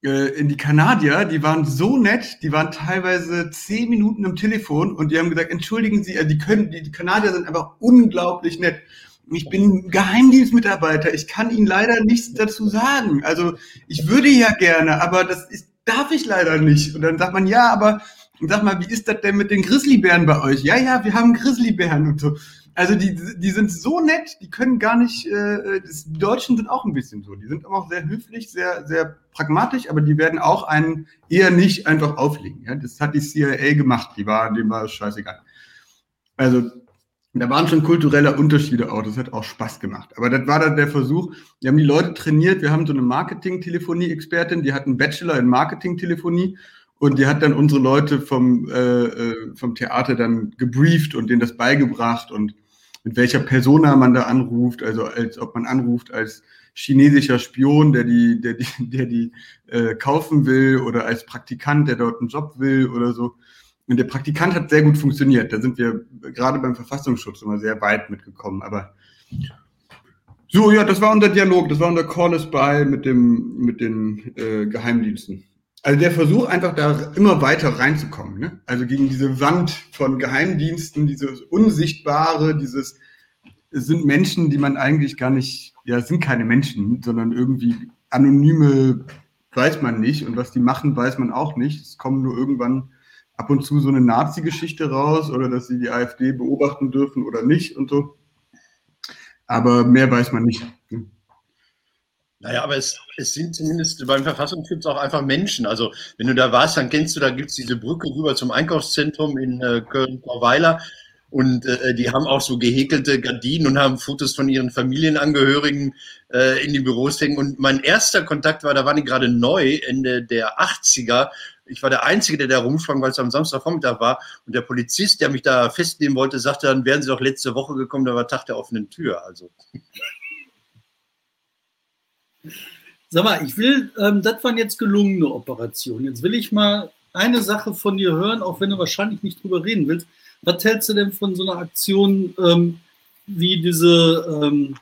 Äh, in die Kanadier, die waren so nett, die waren teilweise zehn Minuten im Telefon und die haben gesagt, entschuldigen Sie, also die können, die, die Kanadier sind einfach unglaublich nett. Ich bin Geheimdienstmitarbeiter, ich kann Ihnen leider nichts dazu sagen. Also ich würde ja gerne, aber das ist, darf ich leider nicht. Und dann sagt man, ja, aber sag mal, wie ist das denn mit den Grizzlybären bei euch? Ja, ja, wir haben Grizzlybären und so. Also die, die sind so nett, die können gar nicht, äh, die Deutschen sind auch ein bisschen so. Die sind auch sehr höflich, sehr, sehr pragmatisch, aber die werden auch einen eher nicht einfach auflegen. Ja? Das hat die CIA gemacht, die war, dem war es scheißegal. Also da waren schon kulturelle Unterschiede auch, das hat auch Spaß gemacht. Aber das war dann der Versuch, wir haben die Leute trainiert, wir haben so eine Marketing-Telefonie-Expertin, die hat einen Bachelor in Marketing-Telefonie und die hat dann unsere Leute vom, äh, äh vom Theater dann gebrieft und denen das beigebracht und mit welcher Persona man da anruft, also als ob man anruft als chinesischer Spion, der die, der die, der die äh, kaufen will oder als Praktikant, der dort einen Job will oder so. Und der Praktikant hat sehr gut funktioniert. Da sind wir gerade beim Verfassungsschutz immer sehr weit mitgekommen. Aber so, ja, das war unser Dialog, das war unser is by mit dem, mit den äh, Geheimdiensten. Also der Versuch, einfach da immer weiter reinzukommen. Ne? Also gegen diese Wand von Geheimdiensten, dieses Unsichtbare, dieses es sind Menschen, die man eigentlich gar nicht, ja, sind keine Menschen, sondern irgendwie anonyme weiß man nicht und was die machen, weiß man auch nicht. Es kommen nur irgendwann ab und zu so eine Nazi-Geschichte raus oder dass sie die AfD beobachten dürfen oder nicht und so. Aber mehr weiß man nicht. Naja, aber es, es sind zumindest beim Verfassungsschutz auch einfach Menschen. Also wenn du da warst, dann kennst du, da gibt es diese Brücke rüber zum Einkaufszentrum in äh, Köln-Korweiler. Und äh, die haben auch so gehäkelte Gardinen und haben Fotos von ihren Familienangehörigen äh, in die Büros hängen. Und mein erster Kontakt war, da waren die gerade neu, Ende der 80er. Ich war der Einzige, der da rumsprang, weil es am Samstagvormittag war. Und der Polizist, der mich da festnehmen wollte, sagte dann, wären Sie doch letzte Woche gekommen, da war Tag der offenen Tür. Also. Sag mal, ich will, ähm, das waren jetzt gelungene Operationen. Jetzt will ich mal eine Sache von dir hören, auch wenn du wahrscheinlich nicht drüber reden willst. Was hältst du denn von so einer Aktion ähm, wie diese ähm,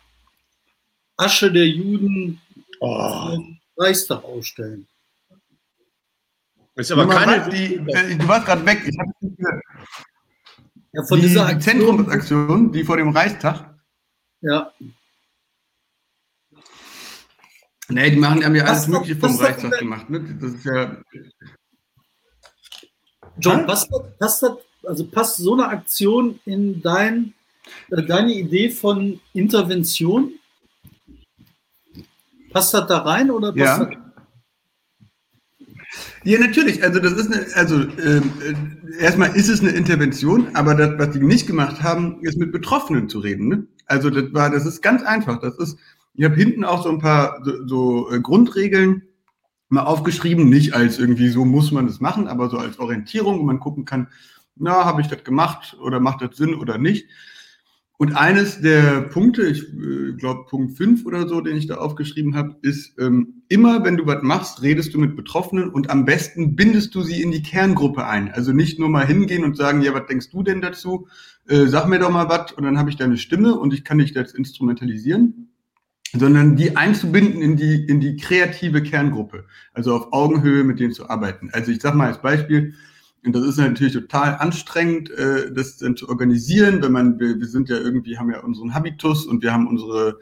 Asche der Juden oh. Reichstag ausstellen? Ist aber keine. Die, äh, du warst gerade weg. Ich habe nicht gehört. Ja, von die dieser Aktion, Zentrumsaktion, die vor dem Reichstag. Ja. Nee, die machen, haben ja alles Mögliche vom Reichstag gemacht. Ne? Das ist ja. John, passt, passt, also passt so eine Aktion in dein, äh, deine Idee von Intervention? Passt das da rein oder passt ja. das? Ja, natürlich. Also das ist eine, also ähm, äh, erstmal ist es eine Intervention, aber das, was die nicht gemacht haben, ist mit Betroffenen zu reden. Ne? Also das war, das ist ganz einfach. Das ist, ich habe hinten auch so ein paar so, so äh, Grundregeln mal aufgeschrieben, nicht als irgendwie so muss man das machen, aber so als Orientierung, wo man gucken kann, na, habe ich das gemacht oder macht das Sinn oder nicht. Und eines der Punkte, ich äh, glaube Punkt 5 oder so, den ich da aufgeschrieben habe, ist, ähm, immer wenn du was machst, redest du mit Betroffenen und am besten bindest du sie in die Kerngruppe ein. Also nicht nur mal hingehen und sagen, ja, was denkst du denn dazu? Äh, sag mir doch mal was und dann habe ich deine Stimme und ich kann dich jetzt instrumentalisieren, sondern die einzubinden in die, in die kreative Kerngruppe. Also auf Augenhöhe mit denen zu arbeiten. Also ich sag mal als Beispiel, und das ist natürlich total anstrengend, äh, das dann zu organisieren, wenn man, wir, wir sind ja irgendwie, haben ja unseren Habitus und wir haben unsere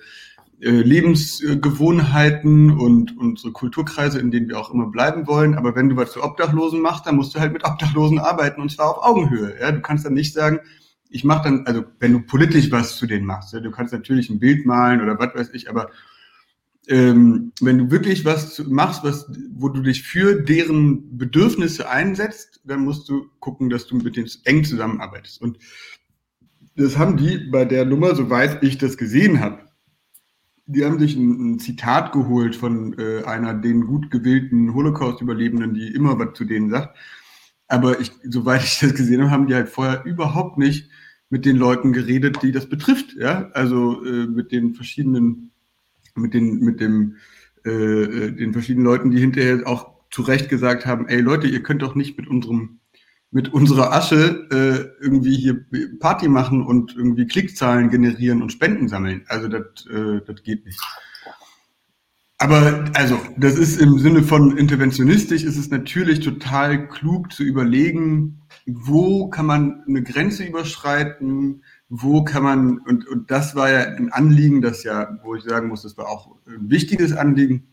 äh, Lebensgewohnheiten und unsere Kulturkreise, in denen wir auch immer bleiben wollen. Aber wenn du was zu Obdachlosen machst, dann musst du halt mit Obdachlosen arbeiten und zwar auf Augenhöhe. Ja, du kannst dann nicht sagen, ich mache dann, also wenn du politisch was zu denen machst, ja, du kannst natürlich ein Bild malen oder was weiß ich, aber ähm, wenn du wirklich was machst, was, wo du dich für deren Bedürfnisse einsetzt, dann musst du gucken, dass du mit denen eng zusammenarbeitest. Und das haben die bei der Nummer, soweit ich das gesehen habe, die haben sich ein, ein Zitat geholt von äh, einer den gut gewählten Holocaust-Überlebenden, die immer was zu denen sagt. Aber ich, soweit ich das gesehen habe, haben die halt vorher überhaupt nicht mit den Leuten geredet, die das betrifft. Ja, also äh, mit den verschiedenen mit den, mit dem, äh, äh, den verschiedenen Leuten, die hinterher auch zu Recht gesagt haben, ey Leute, ihr könnt doch nicht mit unserem, mit unserer Asche äh, irgendwie hier Party machen und irgendwie Klickzahlen generieren und Spenden sammeln. Also das, äh, das geht nicht. Aber also, das ist im Sinne von interventionistisch, ist es natürlich total klug zu überlegen, wo kann man eine Grenze überschreiten, wo kann man, und, und das war ja ein Anliegen, das ja, wo ich sagen muss, das war auch ein wichtiges Anliegen,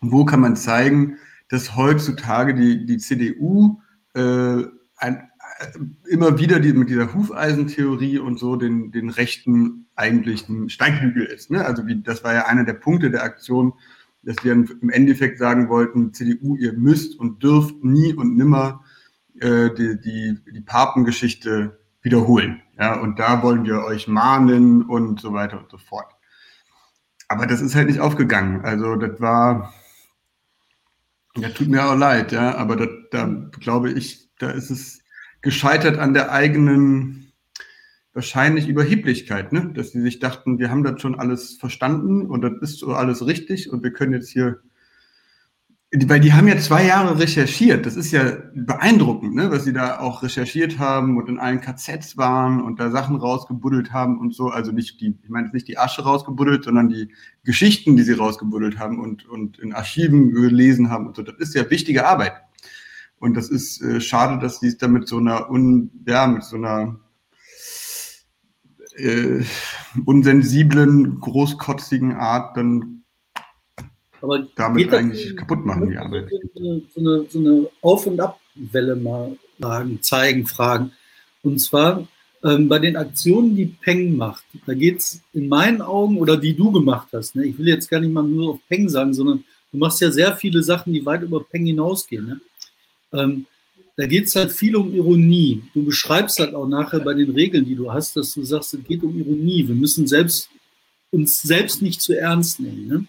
wo kann man zeigen, dass heutzutage die, die CDU äh, ein, äh, immer wieder die, mit dieser Hufeisentheorie und so den, den rechten eigentlichen Steigbügel ist. Ne? Also wie, das war ja einer der Punkte der Aktion, dass wir im Endeffekt sagen wollten, CDU, ihr müsst und dürft nie und nimmer äh, die, die, die Papengeschichte wiederholen. Ja, und da wollen wir euch mahnen und so weiter und so fort. Aber das ist halt nicht aufgegangen. Also das war, ja, tut mir auch leid, ja, aber das, da glaube ich, da ist es gescheitert an der eigenen wahrscheinlich Überheblichkeit, ne? dass sie sich dachten, wir haben das schon alles verstanden und das ist so alles richtig und wir können jetzt hier weil die haben ja zwei Jahre recherchiert. Das ist ja beeindruckend, ne? was sie da auch recherchiert haben und in allen KZs waren und da Sachen rausgebuddelt haben und so. Also nicht die, ich meine nicht die Asche rausgebuddelt, sondern die Geschichten, die sie rausgebuddelt haben und, und in Archiven gelesen haben und so. Das ist ja wichtige Arbeit. Und das ist äh, schade, dass sie es da mit so einer un, ja, mit so einer äh, unsensiblen, großkotzigen Art dann aber damit eigentlich kaputt machen, die Arbeit. So eine, so eine Auf- und Abwelle mal sagen, zeigen, fragen. Und zwar ähm, bei den Aktionen, die Peng macht, da geht es in meinen Augen, oder die du gemacht hast, ne? ich will jetzt gar nicht mal nur auf Peng sagen, sondern du machst ja sehr viele Sachen, die weit über Peng hinausgehen. Ne? Ähm, da geht es halt viel um Ironie. Du beschreibst halt auch nachher bei den Regeln, die du hast, dass du sagst, es geht um Ironie. Wir müssen selbst, uns selbst nicht zu ernst nehmen. Ne?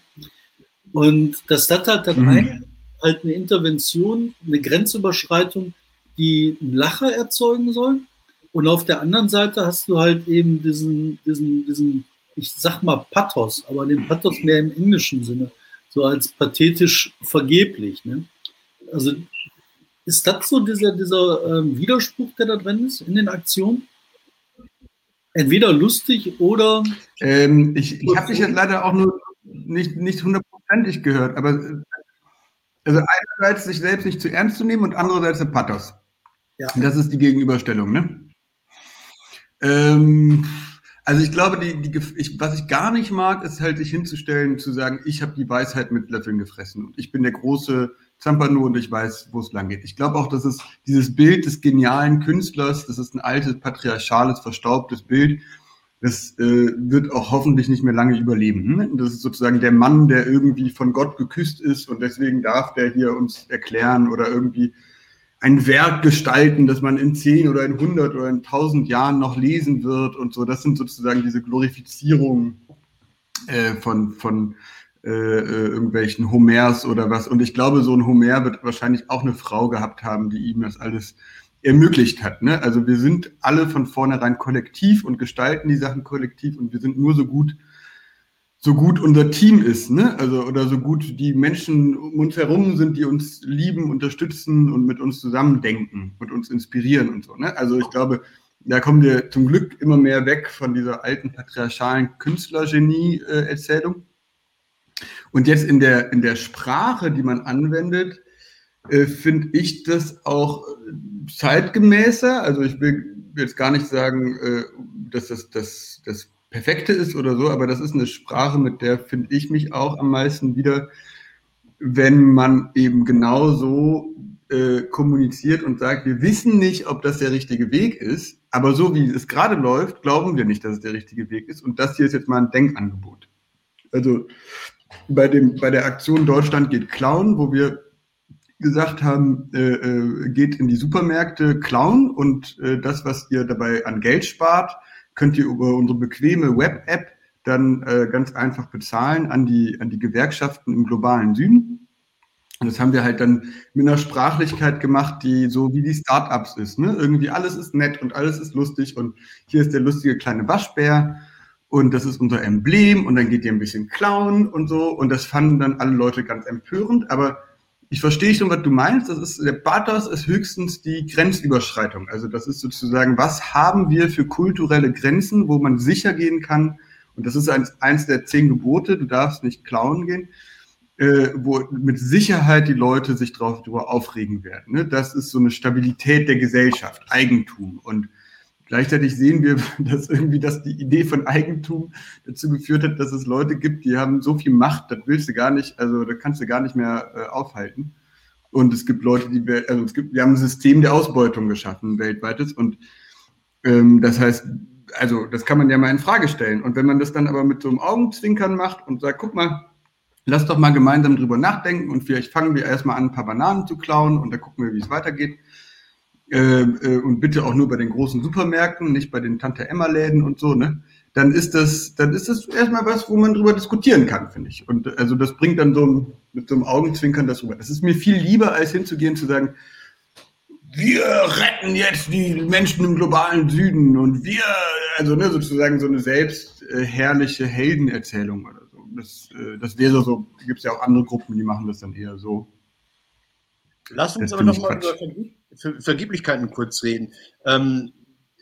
Und das hat halt dann mhm. ein, halt eine Intervention, eine Grenzüberschreitung, die einen Lacher erzeugen soll. Und auf der anderen Seite hast du halt eben diesen, diesen, diesen, ich sag mal Pathos, aber den Pathos mehr im englischen Sinne, so als pathetisch vergeblich. Ne? Also ist das so dieser, dieser ähm, Widerspruch, der da drin ist in den Aktionen? Entweder lustig oder. Ähm, ich ich habe dich jetzt leider auch nur nicht, nicht hundertprozentig gehört, aber also einerseits sich selbst nicht zu ernst zu nehmen und andererseits der Pathos. Ja. Das ist die Gegenüberstellung, ne? Ähm, Also ich glaube, die, die, ich, was ich gar nicht mag, ist halt sich hinzustellen, zu sagen, ich habe die Weisheit mit Löffeln gefressen und ich bin der große Zampano und ich weiß, wo es lang geht. Ich glaube auch, dass es dieses Bild des genialen Künstlers, das ist ein altes, patriarchales, verstaubtes Bild, das äh, wird auch hoffentlich nicht mehr lange überleben. Hm? Das ist sozusagen der Mann, der irgendwie von Gott geküsst ist und deswegen darf der hier uns erklären oder irgendwie ein Werk gestalten, das man in zehn oder in hundert oder in tausend Jahren noch lesen wird und so. Das sind sozusagen diese Glorifizierungen äh, von, von äh, äh, irgendwelchen Homers oder was. Und ich glaube, so ein Homer wird wahrscheinlich auch eine Frau gehabt haben, die ihm das alles ermöglicht hat. Ne? Also wir sind alle von vornherein kollektiv und gestalten die Sachen kollektiv und wir sind nur so gut, so gut unser Team ist, ne? Also oder so gut die Menschen um uns herum sind, die uns lieben, unterstützen und mit uns zusammendenken und uns inspirieren und so. Ne? Also ich glaube, da kommen wir zum Glück immer mehr weg von dieser alten patriarchalen Künstlergenie-Erzählung. Und jetzt in der, in der Sprache, die man anwendet, äh, finde ich das auch zeitgemäßer. Also ich will jetzt gar nicht sagen, äh, dass das, das, das Perfekte ist oder so, aber das ist eine Sprache, mit der finde ich mich auch am meisten wieder, wenn man eben genau so äh, kommuniziert und sagt, wir wissen nicht, ob das der richtige Weg ist, aber so wie es gerade läuft, glauben wir nicht, dass es der richtige Weg ist. Und das hier ist jetzt mal ein Denkangebot. Also bei, dem, bei der Aktion Deutschland geht klauen, wo wir gesagt haben, äh, äh, geht in die Supermärkte klauen und äh, das, was ihr dabei an Geld spart, könnt ihr über unsere bequeme Web-App dann äh, ganz einfach bezahlen an die, an die Gewerkschaften im globalen Süden. Und das haben wir halt dann mit einer Sprachlichkeit gemacht, die so wie die Startups ist. Ne? Irgendwie alles ist nett und alles ist lustig und hier ist der lustige kleine Waschbär und das ist unser Emblem und dann geht ihr ein bisschen klauen und so und das fanden dann alle Leute ganz empörend, aber ich verstehe schon, was du meinst. Das ist, der Pathos ist höchstens die Grenzüberschreitung. Also das ist sozusagen, was haben wir für kulturelle Grenzen, wo man sicher gehen kann. Und das ist eins, eins der zehn Gebote. Du darfst nicht klauen gehen, äh, wo mit Sicherheit die Leute sich drauf, darüber aufregen werden. Ne? Das ist so eine Stabilität der Gesellschaft, Eigentum. Und Gleichzeitig sehen wir, dass irgendwie das die Idee von Eigentum dazu geführt hat, dass es Leute gibt, die haben so viel Macht, das willst du gar nicht, also da kannst du gar nicht mehr äh, aufhalten. Und es gibt Leute, die, also es gibt, wir haben ein System der Ausbeutung geschaffen, weltweites. Und ähm, das heißt, also das kann man ja mal in Frage stellen. Und wenn man das dann aber mit so einem Augenzwinkern macht und sagt, guck mal, lass doch mal gemeinsam drüber nachdenken und vielleicht fangen wir erstmal an, ein paar Bananen zu klauen und dann gucken wir, wie es weitergeht und bitte auch nur bei den großen Supermärkten, nicht bei den Tante-Emma-Läden und so, ne? Dann ist das, dann ist das erstmal was, wo man drüber diskutieren kann, finde ich. Und also das bringt dann so ein, mit so einem Augenzwinkern das rüber. Das ist mir viel lieber, als hinzugehen zu sagen, wir retten jetzt die Menschen im globalen Süden und wir, also ne, sozusagen so eine selbstherrliche Heldenerzählung oder so. Das, äh, das wäre so, gibt es ja auch andere Gruppen, die machen das dann eher so. Lass uns aber nochmal über Ver Vergeblichkeiten kurz reden. Ähm,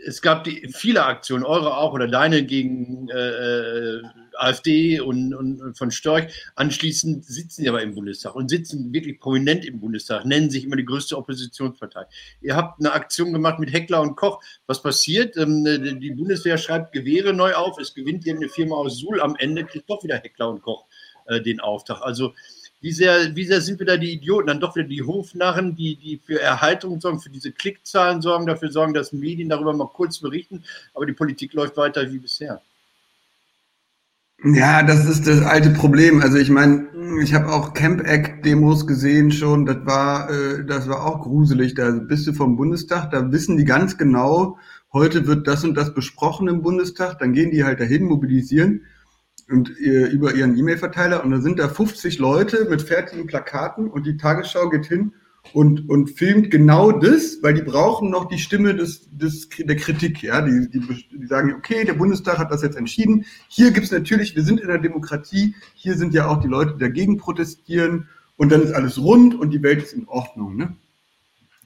es gab die, viele Aktionen, eure auch oder deine gegen äh, äh AfD und, und, von Storch. Anschließend sitzen sie aber im Bundestag und sitzen wirklich prominent im Bundestag, nennen sich immer die größte Oppositionspartei. Ihr habt eine Aktion gemacht mit Heckler und Koch. Was passiert? Ähm, die Bundeswehr schreibt Gewehre neu auf. Es gewinnt eine Firma aus Suhl. Am Ende kriegt doch wieder Heckler und Koch äh, den Auftrag. Also wie sehr, wie sehr sind wir da die Idioten? Dann doch wieder die Hofnarren, die, die für Erhaltung sorgen, für diese Klickzahlen sorgen, dafür sorgen, dass Medien darüber mal kurz berichten, aber die Politik läuft weiter wie bisher. Ja, das ist das alte Problem. Also ich meine, ich habe auch Camp Act Demos gesehen schon. Das war, äh, das war auch gruselig. Da bist du vom Bundestag, da wissen die ganz genau, heute wird das und das besprochen im Bundestag. Dann gehen die halt dahin, mobilisieren und über ihren E-Mail-Verteiler und da sind da 50 Leute mit fertigen Plakaten und die Tagesschau geht hin und, und filmt genau das, weil die brauchen noch die Stimme des, des, der Kritik. Ja? Die, die, die sagen, okay, der Bundestag hat das jetzt entschieden. Hier gibt's natürlich, wir sind in der Demokratie, hier sind ja auch die Leute, die dagegen protestieren und dann ist alles rund und die Welt ist in Ordnung. Ne?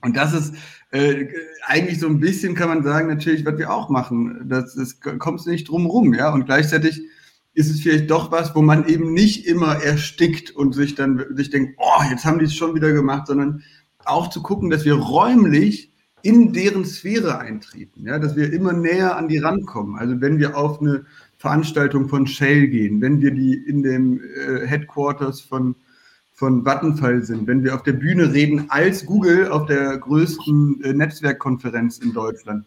Und das ist äh, eigentlich so ein bisschen, kann man sagen, natürlich, was wir auch machen. Das, das kommt nicht drum rum, ja. Und gleichzeitig ist es vielleicht doch was, wo man eben nicht immer erstickt und sich dann sich denkt, oh, jetzt haben die es schon wieder gemacht, sondern auch zu gucken, dass wir räumlich in deren Sphäre eintreten, ja, dass wir immer näher an die rankommen. Also wenn wir auf eine Veranstaltung von Shell gehen, wenn wir die in dem äh, Headquarters von, von Vattenfall sind, wenn wir auf der Bühne reden als Google auf der größten äh, Netzwerkkonferenz in Deutschland,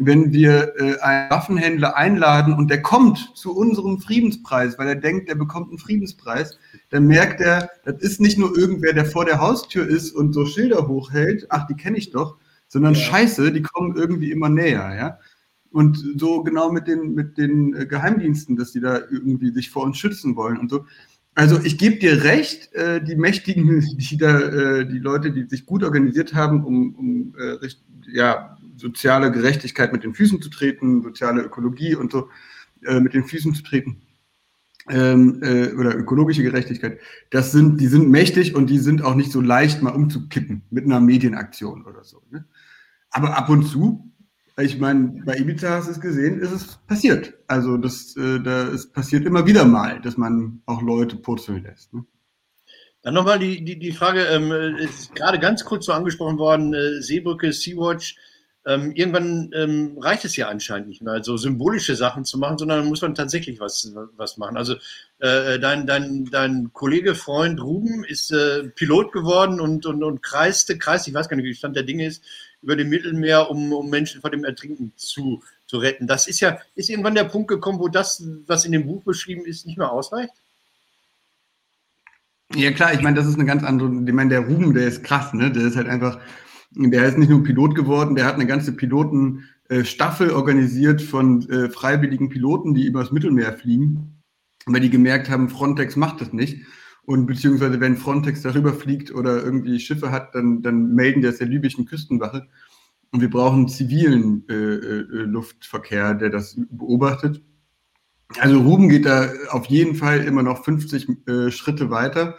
wenn wir äh, einen Waffenhändler einladen und der kommt zu unserem Friedenspreis, weil er denkt, er bekommt einen Friedenspreis, dann merkt er, das ist nicht nur irgendwer, der vor der Haustür ist und so Schilder hochhält, ach, die kenne ich doch, sondern ja. Scheiße, die kommen irgendwie immer näher, ja. Und so genau mit den, mit den äh, Geheimdiensten, dass die da irgendwie sich vor uns schützen wollen und so. Also ich gebe dir recht, äh, die Mächtigen, die da, äh, die Leute, die sich gut organisiert haben, um, um äh, ja, soziale Gerechtigkeit mit den Füßen zu treten, soziale Ökologie und so äh, mit den Füßen zu treten. Ähm, äh, oder ökologische Gerechtigkeit, das sind, die sind mächtig und die sind auch nicht so leicht mal umzukippen mit einer Medienaktion oder so. Ne? Aber ab und zu, ich meine, bei Ibiza hast du es gesehen, ist es passiert. Also das, äh, da ist passiert immer wieder mal, dass man auch Leute purzeln lässt. Ne? Dann nochmal die, die, die Frage, ähm, ist gerade ganz kurz so angesprochen worden, äh, Seebrücke, Sea-Watch, ähm, irgendwann ähm, reicht es ja anscheinend nicht mehr, so symbolische Sachen zu machen, sondern muss man tatsächlich was, was machen. Also äh, dein, dein, dein Kollege, Freund Ruben ist äh, Pilot geworden und, und, und kreiste, kreiste, ich weiß gar nicht, wie Stand der Dinge ist, über dem Mittelmeer, um, um Menschen vor dem Ertrinken zu, zu retten. Das ist ja, ist irgendwann der Punkt gekommen, wo das, was in dem Buch beschrieben ist, nicht mehr ausreicht? Ja klar, ich meine, das ist eine ganz andere, ich meine, der Ruben, der ist krass, ne? Der ist halt einfach, der ist nicht nur Pilot geworden, der hat eine ganze Pilotenstaffel organisiert von äh, freiwilligen Piloten, die übers Mittelmeer fliegen, weil die gemerkt haben, Frontex macht das nicht. Und beziehungsweise wenn Frontex darüber fliegt oder irgendwie Schiffe hat, dann, dann melden das der libyschen Küstenwache. Und wir brauchen zivilen äh, äh, Luftverkehr, der das beobachtet. Also Ruben geht da auf jeden Fall immer noch 50 äh, Schritte weiter.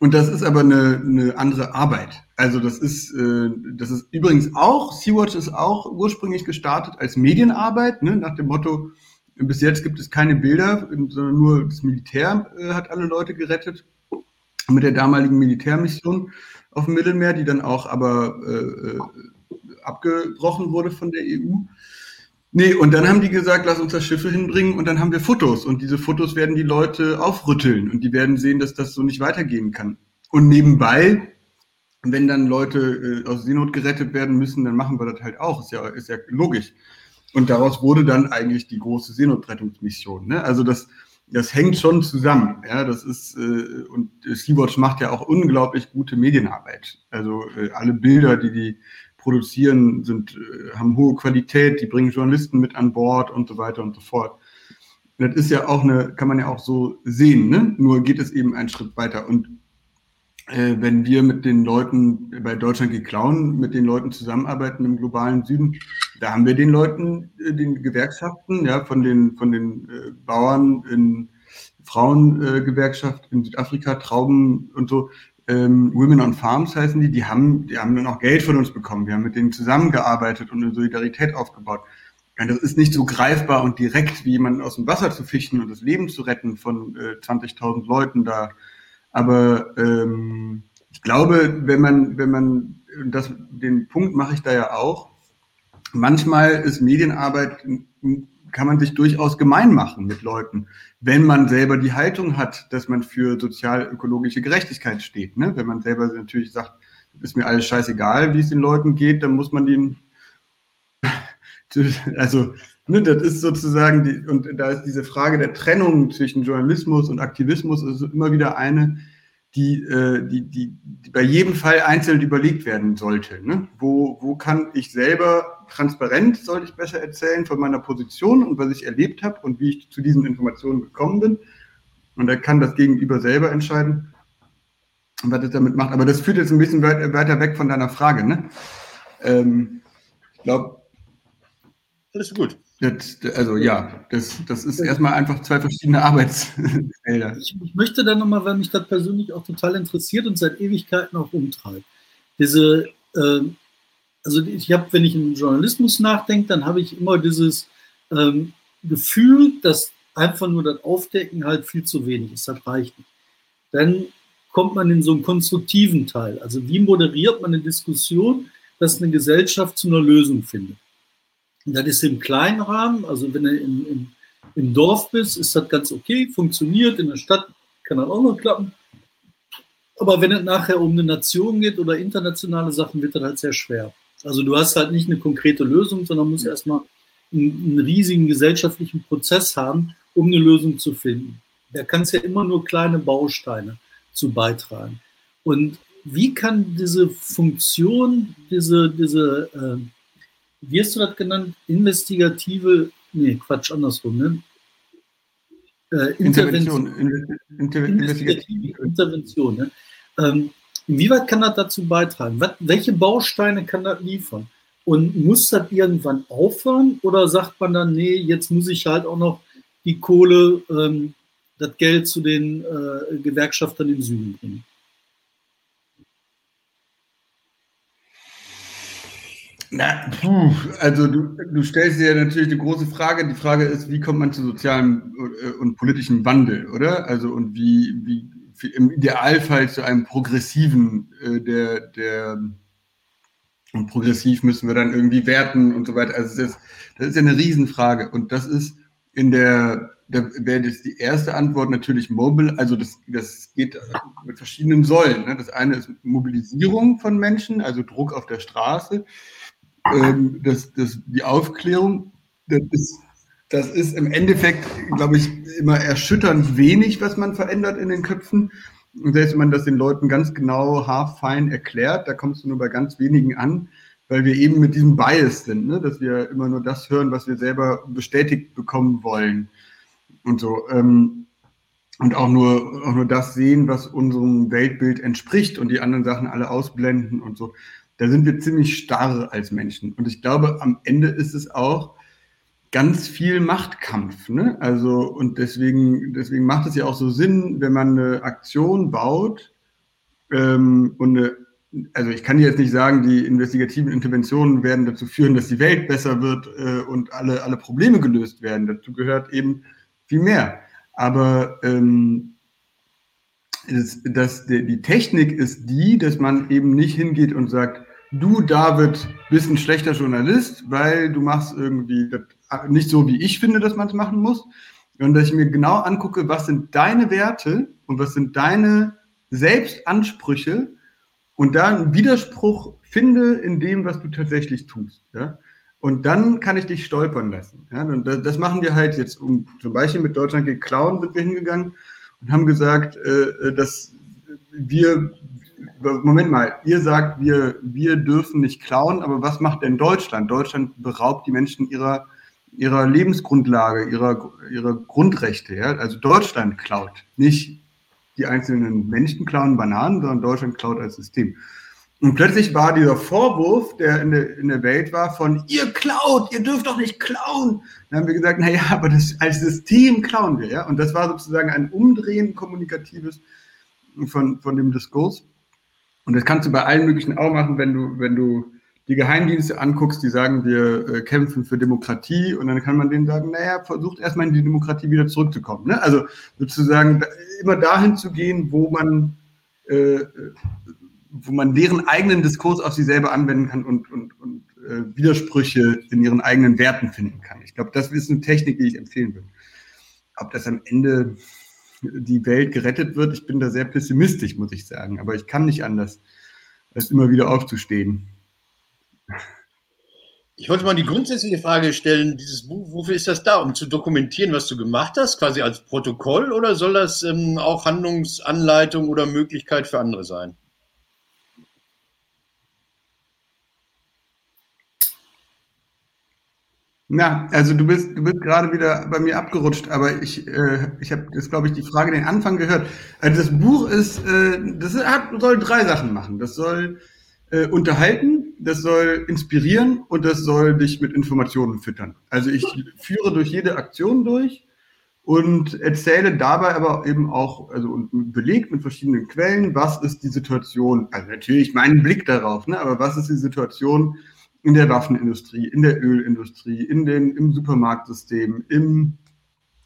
Und das ist aber eine, eine andere Arbeit. Also das ist, äh, das ist übrigens auch, Sea-Watch ist auch ursprünglich gestartet als Medienarbeit, ne, nach dem Motto, bis jetzt gibt es keine Bilder, sondern nur das Militär äh, hat alle Leute gerettet mit der damaligen Militärmission auf dem Mittelmeer, die dann auch aber äh, äh abgebrochen wurde von der EU. Nee, und dann haben die gesagt, lass uns das Schiffe hinbringen und dann haben wir Fotos und diese Fotos werden die Leute aufrütteln und die werden sehen, dass das so nicht weitergehen kann. Und nebenbei, wenn dann Leute äh, aus Seenot gerettet werden müssen, dann machen wir das halt auch, ist ja, ist ja logisch. Und daraus wurde dann eigentlich die große Seenotrettungsmission. Ne? Also das, das hängt schon zusammen. Ja, das ist äh, und Sea-Watch macht ja auch unglaublich gute Medienarbeit. Also äh, alle Bilder, die die produzieren, sind, äh, haben hohe Qualität, die bringen Journalisten mit an Bord und so weiter und so fort. Das ist ja auch eine, kann man ja auch so sehen, ne? nur geht es eben einen Schritt weiter. Und äh, wenn wir mit den Leuten bei Deutschland geklauen, mit den Leuten zusammenarbeiten im globalen Süden, da haben wir den Leuten, äh, den Gewerkschaften, ja, von den, von den äh, Bauern in Frauengewerkschaft äh, in Südafrika, Trauben und so, ähm, Women on Farms heißen die, die haben, die haben dann auch Geld von uns bekommen. Wir haben mit denen zusammengearbeitet und eine Solidarität aufgebaut. Ja, das ist nicht so greifbar und direkt, wie jemanden aus dem Wasser zu fischen und das Leben zu retten von äh, 20.000 Leuten da. Aber ähm, ich glaube, wenn man, wenn man, das, den Punkt mache ich da ja auch, manchmal ist Medienarbeit kann man sich durchaus gemein machen mit Leuten, wenn man selber die Haltung hat, dass man für sozial-ökologische Gerechtigkeit steht. Ne? Wenn man selber natürlich sagt, ist mir alles scheißegal, wie es den Leuten geht, dann muss man den, also, ne, das ist sozusagen, die, und da ist diese Frage der Trennung zwischen Journalismus und Aktivismus ist immer wieder eine, die, äh, die, die, die bei jedem Fall einzeln überlegt werden sollte. Ne? Wo, wo kann ich selber transparent, sollte ich besser erzählen, von meiner Position und was ich erlebt habe und wie ich zu diesen Informationen gekommen bin. Und da kann das Gegenüber selber entscheiden, was es damit macht. Aber das führt jetzt ein bisschen weiter weg von deiner Frage. Ne? Ähm, ich glaube. Alles gut. Das, also ja, das, das ist erstmal einfach zwei verschiedene Arbeitsfelder. Ich, ich möchte dann nochmal, weil mich das persönlich auch total interessiert und seit Ewigkeiten auch umtreibt. Diese, äh, also ich habe, wenn ich in Journalismus nachdenke, dann habe ich immer dieses ähm, Gefühl, dass einfach nur das Aufdecken halt viel zu wenig ist. Das reicht nicht. Dann kommt man in so einen konstruktiven Teil. Also wie moderiert man eine Diskussion, dass eine Gesellschaft zu einer Lösung findet. Und das ist im kleinen Rahmen, also wenn du im, im, im Dorf bist, ist das ganz okay, funktioniert, in der Stadt kann das auch noch klappen. Aber wenn es nachher um eine Nation geht oder internationale Sachen, wird das halt sehr schwer. Also du hast halt nicht eine konkrete Lösung, sondern musst erstmal einen, einen riesigen gesellschaftlichen Prozess haben, um eine Lösung zu finden. Da kannst ja immer nur kleine Bausteine zu beitragen. Und wie kann diese Funktion, diese, diese äh, wie hast du das genannt, investigative, nee, Quatsch, andersrum, ne? Äh, Intervention. Intervention. Inter investigative Intervention. Ne? Ähm, inwieweit kann das dazu beitragen? Was, welche Bausteine kann das liefern? Und muss das irgendwann aufhören oder sagt man dann, nee, jetzt muss ich halt auch noch die Kohle, ähm, das Geld zu den äh, Gewerkschaftern im Süden bringen? Na, puh, also du, du stellst dir natürlich die große Frage. Die Frage ist, wie kommt man zu sozialem äh, und politischem Wandel, oder? Also und wie, wie im Idealfall zu einem progressiven, äh, der, der und progressiv müssen wir dann irgendwie werten und so weiter. Also das, das ist ja eine Riesenfrage. Und das ist in der, da wäre das die erste Antwort natürlich mobile, also das, das geht mit verschiedenen Säulen. Ne? Das eine ist Mobilisierung von Menschen, also Druck auf der Straße ähm, das, das, die Aufklärung, das ist, das ist im Endeffekt, glaube ich, immer erschütternd wenig, was man verändert in den Köpfen. Und selbst wenn man das den Leuten ganz genau haarfein erklärt, da kommst du nur bei ganz wenigen an, weil wir eben mit diesem Bias sind, ne? dass wir immer nur das hören, was wir selber bestätigt bekommen wollen. Und so. Ähm, und auch nur, auch nur das sehen, was unserem Weltbild entspricht und die anderen Sachen alle ausblenden und so da sind wir ziemlich starr als Menschen. Und ich glaube, am Ende ist es auch ganz viel Machtkampf. Ne? Also, und deswegen, deswegen macht es ja auch so Sinn, wenn man eine Aktion baut ähm, und eine, also ich kann jetzt nicht sagen, die investigativen Interventionen werden dazu führen, dass die Welt besser wird äh, und alle, alle Probleme gelöst werden. Dazu gehört eben viel mehr. Aber ähm, ist, dass die, die Technik ist die, dass man eben nicht hingeht und sagt, du, David, bist ein schlechter Journalist, weil du machst irgendwie das nicht so, wie ich finde, dass man es machen muss. Und dass ich mir genau angucke, was sind deine Werte und was sind deine Selbstansprüche und da einen Widerspruch finde in dem, was du tatsächlich tust. Ja? Und dann kann ich dich stolpern lassen. Ja? Und das, das machen wir halt jetzt, um, zum Beispiel mit Deutschland gegen Clown sind wir hingegangen und haben gesagt, äh, dass wir Moment mal, ihr sagt, wir, wir dürfen nicht klauen, aber was macht denn Deutschland? Deutschland beraubt die Menschen ihrer, ihrer Lebensgrundlage, ihrer, ihrer Grundrechte. Ja? Also Deutschland klaut, nicht die einzelnen Menschen klauen Bananen, sondern Deutschland klaut als System. Und plötzlich war dieser Vorwurf, der in der, in der Welt war, von ihr klaut, ihr dürft doch nicht klauen. Dann haben wir gesagt, naja, aber das, als System klauen wir. Ja? Und das war sozusagen ein Umdrehen kommunikatives von, von dem Diskurs. Und das kannst du bei allen möglichen auch machen, wenn du, wenn du die Geheimdienste anguckst, die sagen, wir äh, kämpfen für Demokratie und dann kann man denen sagen, naja, versucht erstmal in die Demokratie wieder zurückzukommen. Ne? Also sozusagen immer dahin zu gehen, wo man, äh, wo man deren eigenen Diskurs auf sie selber anwenden kann und, und, und äh, Widersprüche in ihren eigenen Werten finden kann. Ich glaube, das ist eine Technik, die ich empfehlen würde. Ob das am Ende die Welt gerettet wird. Ich bin da sehr pessimistisch, muss ich sagen. Aber ich kann nicht anders, als immer wieder aufzustehen. Ich wollte mal die grundsätzliche Frage stellen, dieses Buch, wofür ist das da? Um zu dokumentieren, was du gemacht hast, quasi als Protokoll, oder soll das ähm, auch Handlungsanleitung oder Möglichkeit für andere sein? Na, also du bist, du bist gerade wieder bei mir abgerutscht, aber ich, äh, ich habe das, glaube ich, die Frage den Anfang gehört. Also das Buch ist, äh, das hat, soll drei Sachen machen. Das soll äh, unterhalten, das soll inspirieren und das soll dich mit Informationen füttern. Also ich führe durch jede Aktion durch und erzähle dabei aber eben auch, also belegt mit verschiedenen Quellen, was ist die Situation, also natürlich meinen Blick darauf, ne, aber was ist die Situation, in der Waffenindustrie, in der Ölindustrie, in den, im Supermarktsystem, im,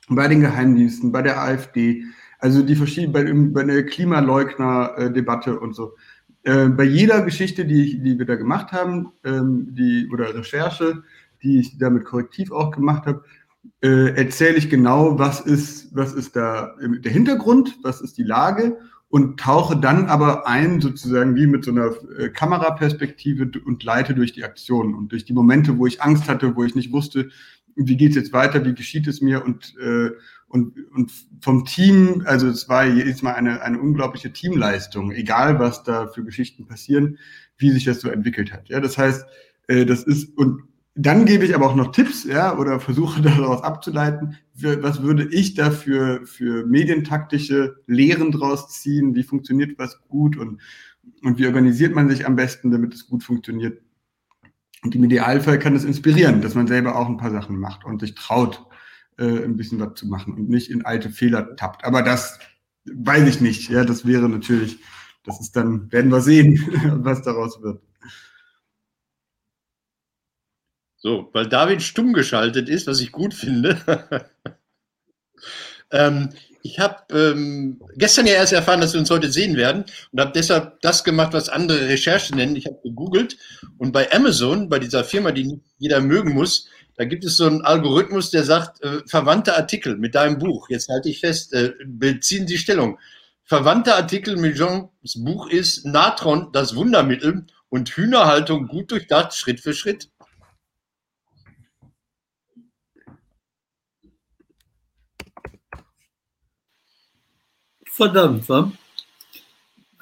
bei den Geheimdiensten, bei der AfD, also die verschiedenen, bei, bei der Klimaleugner-Debatte und so. Äh, bei jeder Geschichte, die, die wir da gemacht haben, ähm, die, oder Recherche, die ich damit korrektiv auch gemacht habe, äh, erzähle ich genau, was ist, was ist da der Hintergrund, was ist die Lage und tauche dann aber ein, sozusagen wie mit so einer äh, Kameraperspektive und leite durch die Aktion und durch die Momente, wo ich Angst hatte, wo ich nicht wusste, wie geht es jetzt weiter, wie geschieht es mir und, äh, und, und vom Team, also es war jedes Mal eine, eine unglaubliche Teamleistung, egal was da für Geschichten passieren, wie sich das so entwickelt hat. Ja, das heißt, äh, das ist, und dann gebe ich aber auch noch Tipps, ja, oder versuche daraus abzuleiten, was würde ich da für, für medientaktische Lehren draus ziehen, wie funktioniert was gut und, und wie organisiert man sich am besten, damit es gut funktioniert. Und im Idealfall kann es inspirieren, dass man selber auch ein paar Sachen macht und sich traut, äh, ein bisschen was zu machen und nicht in alte Fehler tappt. Aber das weiß ich nicht. Ja, das wäre natürlich, das ist dann, werden wir sehen, was daraus wird. So, weil David stumm geschaltet ist, was ich gut finde. ähm, ich habe ähm, gestern ja erst erfahren, dass wir uns heute sehen werden und habe deshalb das gemacht, was andere Recherchen nennen. Ich habe gegoogelt und bei Amazon, bei dieser Firma, die jeder mögen muss, da gibt es so einen Algorithmus, der sagt, äh, verwandte Artikel mit deinem Buch. Jetzt halte ich fest, äh, beziehen Sie Stellung. Verwandte Artikel mit Jeans Buch ist Natron, das Wundermittel und Hühnerhaltung gut durchdacht, Schritt für Schritt. Verdammt, wa?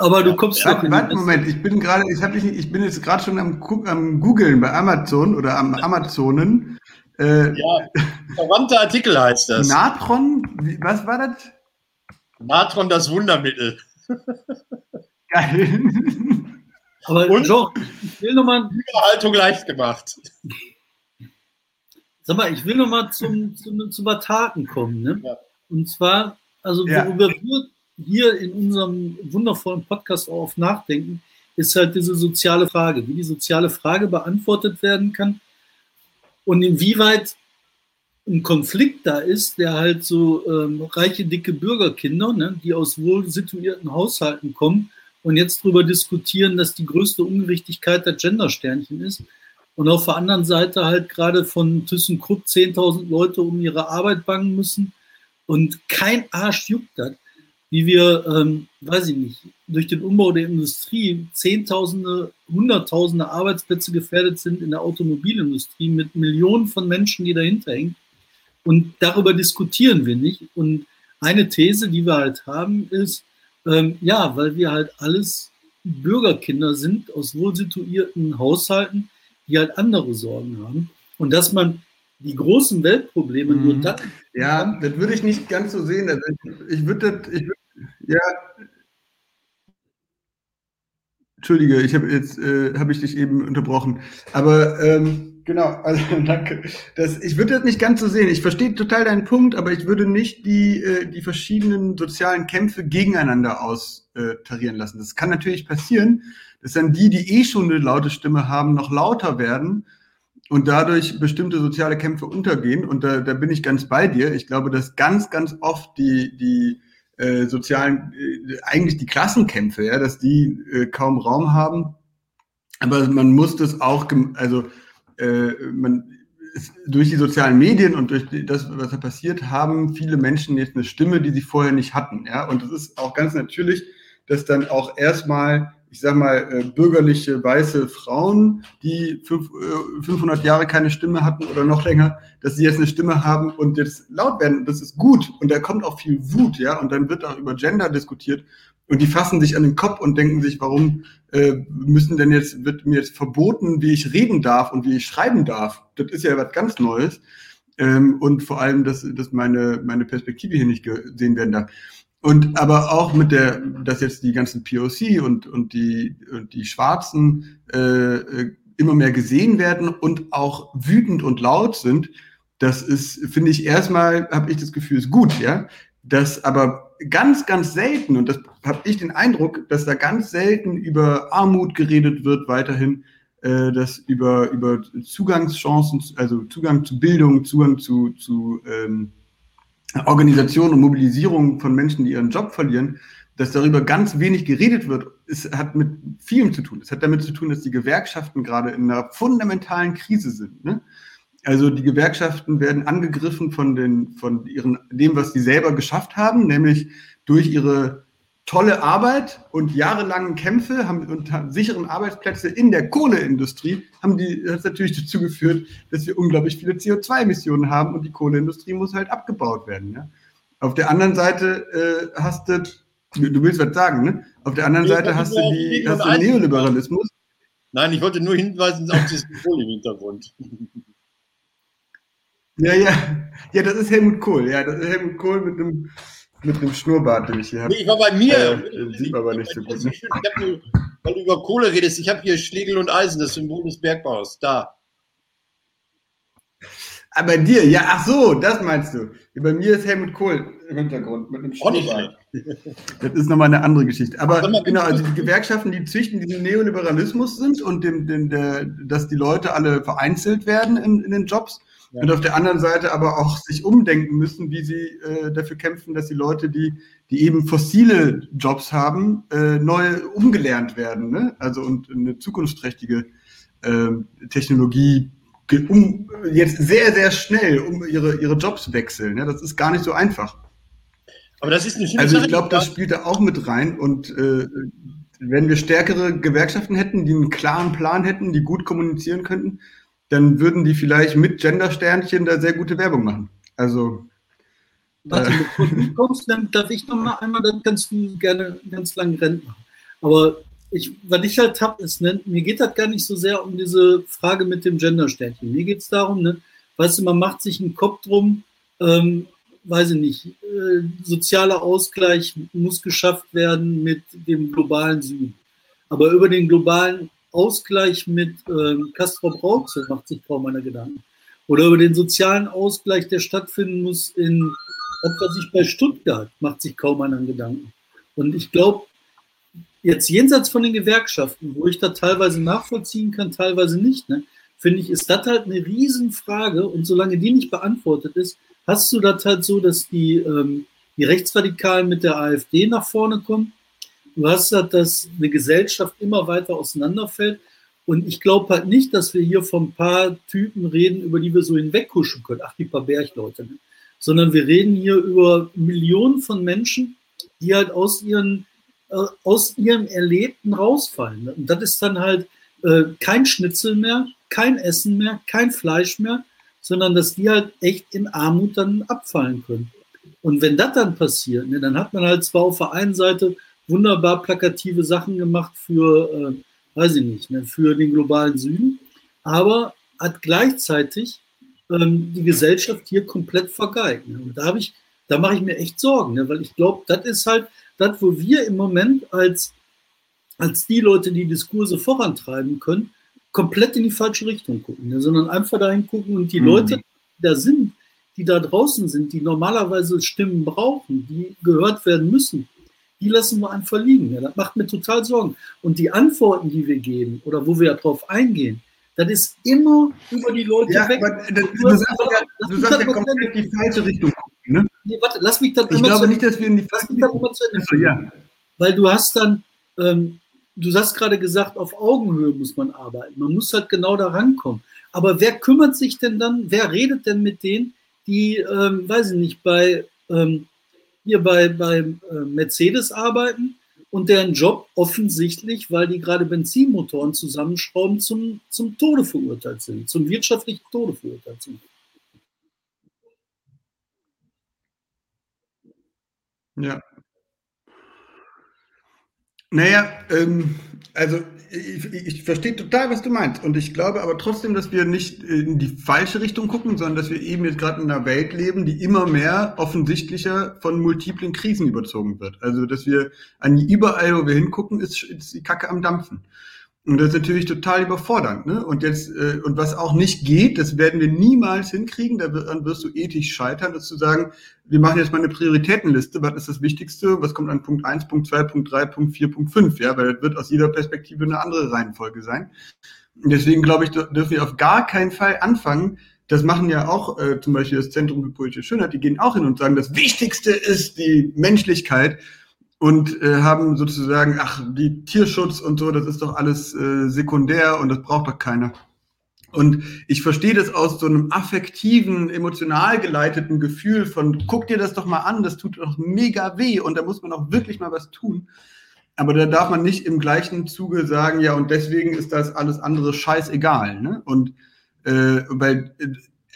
Aber du kommst ja, doch. Warte, Moment, ich bin gerade, ich, ich bin jetzt gerade schon am, am Googeln bei Amazon oder am Amazonen. Äh, ja, verwandte Artikel heißt das. Natron, was war das? Natron, das Wundermittel. Geil. Aber Und Jean, ich will nochmal. Überhaltung leicht gemacht. Sag mal, ich will nochmal zum, zum, zum Bataken kommen. Ne? Ja. Und zwar, also worüber ja. wir hier in unserem wundervollen Podcast auch auf nachdenken, ist halt diese soziale Frage, wie die soziale Frage beantwortet werden kann und inwieweit ein Konflikt da ist, der halt so ähm, reiche, dicke Bürgerkinder, ne, die aus wohl situierten Haushalten kommen und jetzt darüber diskutieren, dass die größte Ungerechtigkeit der Gendersternchen ist. Und auf der anderen Seite halt gerade von ThyssenKrupp 10.000 Leute um ihre Arbeit bangen müssen und kein Arsch juckt das wie wir, ähm, weiß ich nicht, durch den Umbau der Industrie Zehntausende, Hunderttausende Arbeitsplätze gefährdet sind in der Automobilindustrie mit Millionen von Menschen, die dahinter hängen. Und darüber diskutieren wir nicht. Und eine These, die wir halt haben, ist, ähm, ja, weil wir halt alles Bürgerkinder sind aus wohlsituierten Haushalten, die halt andere Sorgen haben. Und dass man die großen Weltprobleme mhm. nur dann. Ja, das würde ich nicht ganz so sehen. Also ich, ich würde ich würd ja. Entschuldige, ich habe jetzt äh, habe ich dich eben unterbrochen. Aber ähm, genau, also danke. Das, ich würde das nicht ganz so sehen. Ich verstehe total deinen Punkt, aber ich würde nicht die, äh, die verschiedenen sozialen Kämpfe gegeneinander austarieren lassen. Das kann natürlich passieren, dass dann die, die eh schon eine laute Stimme haben, noch lauter werden und dadurch bestimmte soziale Kämpfe untergehen. Und da, da bin ich ganz bei dir. Ich glaube, dass ganz, ganz oft die, die äh, sozialen, äh, eigentlich die Klassenkämpfe, ja, dass die äh, kaum Raum haben. Aber man muss das auch, also äh, man, durch die sozialen Medien und durch das, was da passiert, haben viele Menschen jetzt eine Stimme, die sie vorher nicht hatten. Ja? Und es ist auch ganz natürlich, dass dann auch erstmal ich sag mal, äh, bürgerliche weiße Frauen, die fünf, äh, 500 Jahre keine Stimme hatten oder noch länger, dass sie jetzt eine Stimme haben und jetzt laut werden. Und das ist gut. Und da kommt auch viel Wut, ja. Und dann wird auch über Gender diskutiert. Und die fassen sich an den Kopf und denken sich, warum äh, müssen denn jetzt, wird mir jetzt verboten, wie ich reden darf und wie ich schreiben darf? Das ist ja was ganz Neues. Ähm, und vor allem, dass, dass meine, meine Perspektive hier nicht gesehen werden darf. Und aber auch mit der, dass jetzt die ganzen POC und, und, die, und die Schwarzen äh, äh, immer mehr gesehen werden und auch wütend und laut sind, das ist, finde ich, erstmal habe ich das Gefühl, ist gut, ja. Das aber ganz, ganz selten, und das habe ich den Eindruck, dass da ganz selten über Armut geredet wird, weiterhin, äh, dass über, über Zugangschancen, also Zugang zu Bildung, Zugang zu, zu ähm, Organisation und Mobilisierung von Menschen, die ihren Job verlieren, dass darüber ganz wenig geredet wird, es hat mit vielem zu tun. Es hat damit zu tun, dass die Gewerkschaften gerade in einer fundamentalen Krise sind. Ne? Also die Gewerkschaften werden angegriffen von, den, von ihren, dem, was sie selber geschafft haben, nämlich durch ihre tolle Arbeit und jahrelangen Kämpfe haben, und sicheren Arbeitsplätze in der Kohleindustrie haben die das natürlich dazu geführt, dass wir unglaublich viele CO2-Emissionen haben und die Kohleindustrie muss halt abgebaut werden. Ja? Auf der anderen Seite äh, hast du, du willst was sagen, ne? Auf der anderen Seite hast du die hast du Neoliberalismus. Nein, ich wollte nur hinweisen auf das Symbol im Hintergrund. Ja, ja, ja, das ist Helmut Kohl. Ja, das ist Helmut Kohl mit einem mit einem Schnurrbart, den ich hier habe. Nee, ich war bei mir. Äh, sieht man aber nicht so gut. Ne? Ich nur, weil du über Kohle redest, ich habe hier Schlegel und Eisen, das Symbol des Bergbaus. Da. Ah, bei dir, ja, ach so, das meinst du. Bei mir ist Helmut Kohl im Hintergrund mit einem Schnurrbart. Das ist nochmal eine andere Geschichte. Aber genau, also die Gewerkschaften, die züchten diesen Neoliberalismus sind und dem, dem, der, dass die Leute alle vereinzelt werden in, in den Jobs ja. Und auf der anderen Seite aber auch sich umdenken müssen, wie sie äh, dafür kämpfen, dass die Leute, die, die eben fossile Jobs haben, äh, neu umgelernt werden. Ne? Also und eine zukunftsträchtige äh, Technologie um, jetzt sehr, sehr schnell um ihre, ihre Jobs wechseln. Ja? Das ist gar nicht so einfach. Aber das ist eine Also ich glaube, das spielt da auch mit rein. Und äh, wenn wir stärkere Gewerkschaften hätten, die einen klaren Plan hätten, die gut kommunizieren könnten, dann würden die vielleicht mit Gender-Sternchen da sehr gute Werbung machen. Also. Warte, äh, bevor du kommst, dann darf ich noch mal einmal, dann kannst du gerne ganz lang Rennen machen. Aber ich, was ich halt habe, ist, ne, mir geht das gar nicht so sehr um diese Frage mit dem Gender-Sternchen. Mir geht es darum, ne, weißt du, man macht sich einen Kopf drum, ähm, weiß ich nicht, äh, sozialer Ausgleich muss geschafft werden mit dem globalen Süden. Aber über den globalen Ausgleich mit ähm, Castro Brauxel macht sich kaum einer Gedanken. Oder über den sozialen Ausgleich, der stattfinden muss in etwa sich bei Stuttgart, macht sich kaum einer Gedanken. Und ich glaube, jetzt jenseits von den Gewerkschaften, wo ich da teilweise nachvollziehen kann, teilweise nicht, ne, finde ich, ist das halt eine Riesenfrage. Und solange die nicht beantwortet ist, hast du das halt so, dass die, ähm, die Rechtsradikalen mit der AfD nach vorne kommen Du hast halt, dass eine Gesellschaft immer weiter auseinanderfällt. Und ich glaube halt nicht, dass wir hier von ein paar Typen reden, über die wir so hinwegkuschen können. Ach, die paar Bergleute. Ne? Sondern wir reden hier über Millionen von Menschen, die halt aus, ihren, äh, aus ihrem Erlebten rausfallen. Ne? Und das ist dann halt äh, kein Schnitzel mehr, kein Essen mehr, kein Fleisch mehr, sondern dass die halt echt in Armut dann abfallen können. Und wenn das dann passiert, ne, dann hat man halt zwar auf der einen Seite wunderbar plakative Sachen gemacht für, äh, weiß ich nicht, ne, für den globalen Süden, aber hat gleichzeitig ähm, die Gesellschaft hier komplett vergeigt. Ne? Und da habe ich, da mache ich mir echt Sorgen, ne? weil ich glaube, das ist halt das, wo wir im Moment als, als die Leute, die Diskurse vorantreiben können, komplett in die falsche Richtung gucken, ne? sondern einfach dahin gucken und die mhm. Leute, die da sind, die da draußen sind, die normalerweise Stimmen brauchen, die gehört werden müssen, die lassen wir einfach liegen. Ja, das macht mir total Sorgen. Und die Antworten, die wir geben oder wo wir darauf eingehen, das ist immer über die Leute ja, weg. Aber, du, du sagst ja, du sagst ja komplett die falsche Richtung. Ne? Nee, warte, lass mich dann Ich glaube nicht, dass wir in die falsche Richtung also, ja. Weil du hast dann, ähm, du hast gerade gesagt, auf Augenhöhe muss man arbeiten. Man muss halt genau da rankommen. Aber wer kümmert sich denn dann, wer redet denn mit denen, die, ähm, weiß ich nicht, bei ähm, hier bei, bei äh, Mercedes arbeiten und deren Job offensichtlich, weil die gerade Benzinmotoren zusammenschrauben, zum, zum Tode verurteilt sind, zum wirtschaftlichen Tode verurteilt sind. Ja. Naja, ähm, also ich, ich verstehe total, was du meinst. Und ich glaube aber trotzdem, dass wir nicht in die falsche Richtung gucken, sondern dass wir eben jetzt gerade in einer Welt leben, die immer mehr offensichtlicher von multiplen Krisen überzogen wird. Also, dass wir an überall, wo wir hingucken, ist, ist die Kacke am Dampfen. Und das ist natürlich total überfordernd. Ne? Und jetzt, äh, und was auch nicht geht, das werden wir niemals hinkriegen, daran wirst du ethisch scheitern, ist zu sagen, wir machen jetzt mal eine Prioritätenliste, was ist das Wichtigste, was kommt an Punkt 1, Punkt 2, Punkt 3, Punkt 4, Punkt 5, ja, weil das wird aus jeder Perspektive eine andere Reihenfolge sein. Und deswegen glaube ich, dürfen wir auf gar keinen Fall anfangen, das machen ja auch äh, zum Beispiel das Zentrum für politische Schönheit, die gehen auch hin und sagen, das Wichtigste ist die Menschlichkeit und äh, haben sozusagen, ach, die Tierschutz und so, das ist doch alles äh, sekundär und das braucht doch keiner. Und ich verstehe das aus so einem affektiven, emotional geleiteten Gefühl von, guck dir das doch mal an, das tut doch mega weh und da muss man auch wirklich mal was tun. Aber da darf man nicht im gleichen Zuge sagen, ja, und deswegen ist das alles andere scheißegal. Ne? Und äh, weil äh,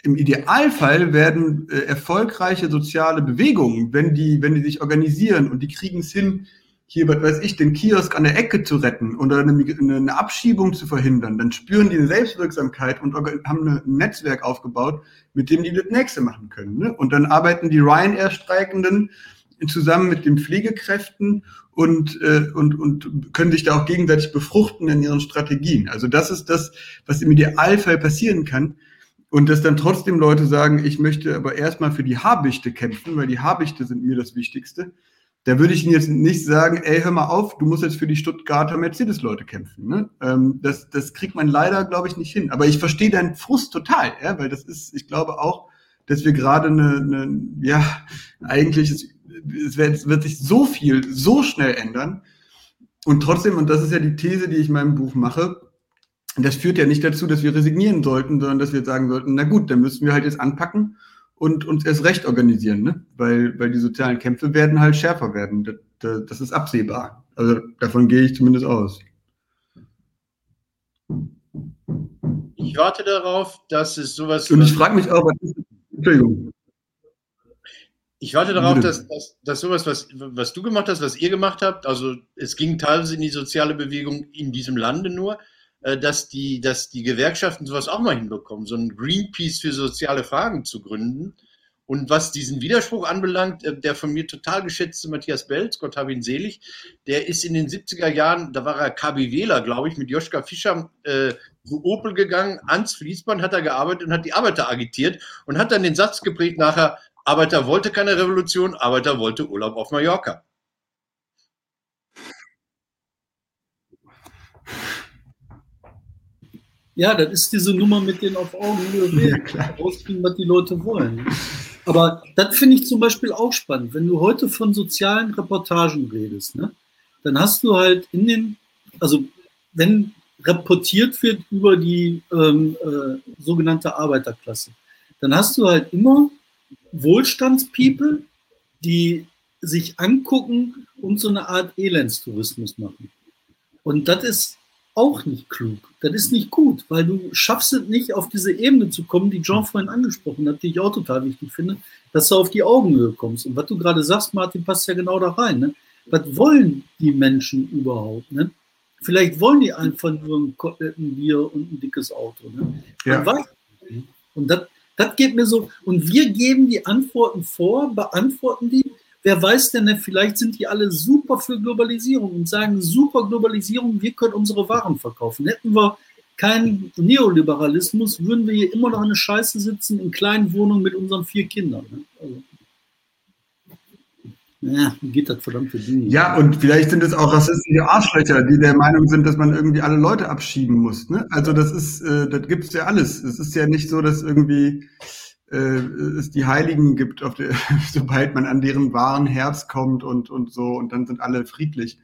im Idealfall werden äh, erfolgreiche soziale Bewegungen, wenn die, wenn die sich organisieren und die kriegen es hin, hier, was weiß ich, den Kiosk an der Ecke zu retten oder eine, eine Abschiebung zu verhindern, dann spüren die eine Selbstwirksamkeit und haben ein Netzwerk aufgebaut, mit dem die das nächste machen können. Ne? Und dann arbeiten die Ryanair-Streikenden zusammen mit den Pflegekräften und, äh, und, und können sich da auch gegenseitig befruchten in ihren Strategien. Also das ist das, was im Idealfall passieren kann. Und dass dann trotzdem Leute sagen, ich möchte aber erstmal für die Habichte kämpfen, weil die Habichte sind mir das Wichtigste. Da würde ich Ihnen jetzt nicht sagen, ey, hör mal auf, du musst jetzt für die Stuttgarter Mercedes-Leute kämpfen. Ne? Ähm, das, das kriegt man leider, glaube ich, nicht hin. Aber ich verstehe deinen Frust total, ja, weil das ist, ich glaube auch, dass wir gerade eine, eine ja, eigentlich ist es wird, wird sich so viel, so schnell ändern. Und trotzdem, und das ist ja die These, die ich in meinem Buch mache, das führt ja nicht dazu, dass wir resignieren sollten, sondern dass wir sagen sollten, na gut, dann müssen wir halt jetzt anpacken und uns erst recht organisieren, ne? weil, weil die sozialen Kämpfe werden halt schärfer werden. Das, das, das ist absehbar. Also davon gehe ich zumindest aus. Ich warte darauf, dass es sowas. Und ich frage mich auch, was Entschuldigung. Ich warte darauf, dass, dass, dass sowas, was, was du gemacht hast, was ihr gemacht habt, also es ging teilweise in die soziale Bewegung in diesem Lande nur, dass die, dass die Gewerkschaften sowas auch mal hinbekommen, so ein Greenpeace für soziale Fragen zu gründen. Und was diesen Widerspruch anbelangt, äh, der von mir total geschätzte Matthias Belz, Gott habe ihn selig, der ist in den 70er Jahren, da war er KBWler, glaube ich, mit Joschka Fischer äh, zu Opel gegangen, ans Fließband hat er gearbeitet und hat die Arbeiter agitiert und hat dann den Satz geprägt nachher, Arbeiter wollte keine Revolution, Arbeiter wollte Urlaub auf Mallorca. Ja, das ist diese Nummer mit den auf Augenhöhe reden, ja, rauskriegen, was die Leute wollen. Aber das finde ich zum Beispiel auch spannend. Wenn du heute von sozialen Reportagen redest, ne, dann hast du halt in den, also wenn reportiert wird über die ähm, äh, sogenannte Arbeiterklasse, dann hast du halt immer Wohlstandspeople, die sich angucken und so eine Art Elendstourismus machen. Und das ist auch nicht klug. Das ist nicht gut, weil du schaffst es nicht, auf diese Ebene zu kommen, die John vorhin angesprochen hat, die ich auch total wichtig finde, dass du auf die Augenhöhe kommst. Und was du gerade sagst, Martin, passt ja genau da rein. Ne? Was wollen die Menschen überhaupt? Ne? Vielleicht wollen die einfach nur ein, ein Bier und ein dickes Auto. Ne? Ja. Und das, das geht mir so. Und wir geben die Antworten vor, beantworten die. Wer weiß denn, ne, vielleicht sind die alle super für Globalisierung und sagen, super Globalisierung, wir können unsere Waren verkaufen. Hätten wir keinen Neoliberalismus, würden wir hier immer noch eine Scheiße sitzen in kleinen Wohnungen mit unseren vier Kindern. Ne? Also. Ja, geht das verdammt für Dinge. Ja, und vielleicht sind es auch rassistische Arschlöcher, die der Meinung sind, dass man irgendwie alle Leute abschieben muss. Ne? Also das ist, äh, das gibt's ja alles. Es ist ja nicht so, dass irgendwie äh, es die Heiligen gibt, der, sobald man an deren wahren Herz kommt und, und so, und dann sind alle friedlich.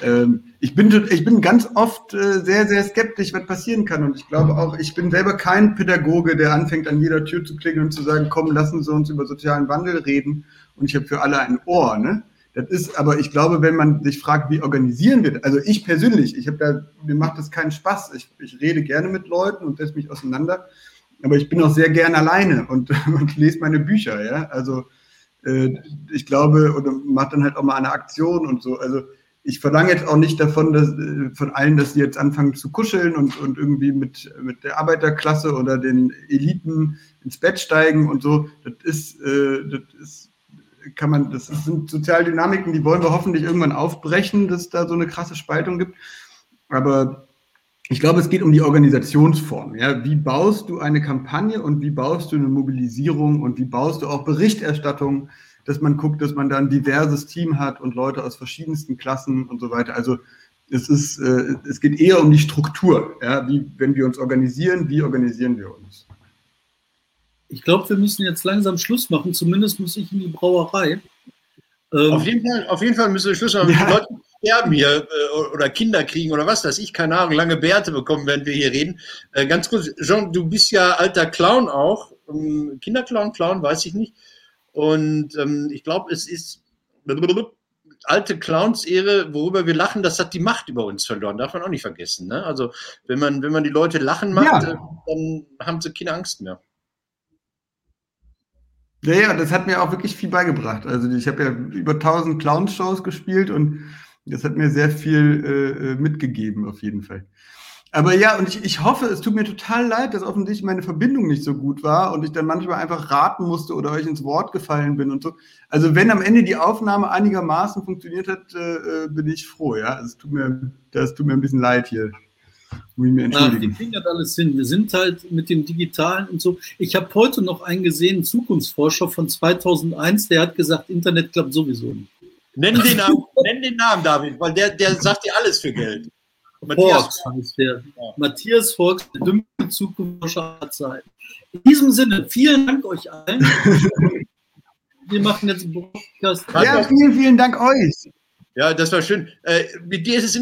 Ähm, ich, bin, ich bin ganz oft äh, sehr, sehr skeptisch, was passieren kann. Und ich glaube auch, ich bin selber kein Pädagoge, der anfängt, an jeder Tür zu klingeln und zu sagen, komm, lassen Sie uns über sozialen Wandel reden und ich habe für alle ein Ohr. Ne? Das ist, aber ich glaube, wenn man sich fragt, wie organisieren wir das? Also ich persönlich, ich habe da, mir macht das keinen Spaß. Ich, ich rede gerne mit Leuten und setze mich auseinander, aber ich bin auch sehr gern alleine und, und lese meine Bücher. Ja, also äh, ich glaube und mache dann halt auch mal eine Aktion und so. Also ich verlange jetzt auch nicht davon, dass, äh, von allen, dass sie jetzt anfangen zu kuscheln und, und irgendwie mit, mit der Arbeiterklasse oder den Eliten ins Bett steigen und so. Das ist, äh, das ist kann man, das sind Sozialdynamiken, die wollen wir hoffentlich irgendwann aufbrechen, dass da so eine krasse Spaltung gibt. Aber ich glaube, es geht um die Organisationsform. Ja? Wie baust du eine Kampagne und wie baust du eine Mobilisierung und wie baust du auch Berichterstattung, dass man guckt, dass man da ein diverses Team hat und Leute aus verschiedensten Klassen und so weiter. Also es ist, äh, es geht eher um die Struktur. Ja? Wie, wenn wir uns organisieren, wie organisieren wir uns? ich glaube, wir müssen jetzt langsam Schluss machen. Zumindest muss ich in die Brauerei. Ähm, auf, jeden Fall, auf jeden Fall müssen wir Schluss machen. Ja. Sterben hier äh, oder Kinder kriegen oder was weiß ich, keine Ahnung, lange Bärte bekommen, während wir hier reden. Äh, ganz kurz, Jean, du bist ja alter Clown auch. Ähm, Kinderclown, Clown, weiß ich nicht. Und ähm, ich glaube, es ist alte Clowns-Ehre, worüber wir lachen, das hat die Macht über uns verloren. Darf man auch nicht vergessen. Ne? Also, wenn man, wenn man die Leute lachen macht, ja. Äh, dann haben sie keine Angst mehr. Ja, ja, das hat mir auch wirklich viel beigebracht. Also ich habe ja über 1000 Clown-Shows gespielt und das hat mir sehr viel äh, äh, mitgegeben, auf jeden Fall. Aber ja, und ich, ich hoffe, es tut mir total leid, dass offensichtlich meine Verbindung nicht so gut war und ich dann manchmal einfach raten musste oder euch ins Wort gefallen bin und so. Also wenn am Ende die Aufnahme einigermaßen funktioniert hat, äh, äh bin ich froh, ja. Also es tut mir, das tut mir ein bisschen leid hier. Muss ich mir entschuldigen. Ja, die kriegen das alles hin. Wir sind halt mit dem Digitalen und so. Ich habe heute noch einen gesehen, Zukunftsforscher von 2001, der hat gesagt, Internet klappt sowieso nicht. Nenn den Namen, nenn den Namen David, weil der, der sagt dir alles für Geld. Matthias heißt der. Ja. Matthias Volks, der dümmste Zukunftsforscher aller Zeit. In diesem Sinne, vielen Dank euch allen. Wir machen jetzt einen Podcast. Ja, vielen, vielen Dank euch. Ja, das war schön. Äh, mit dir ist es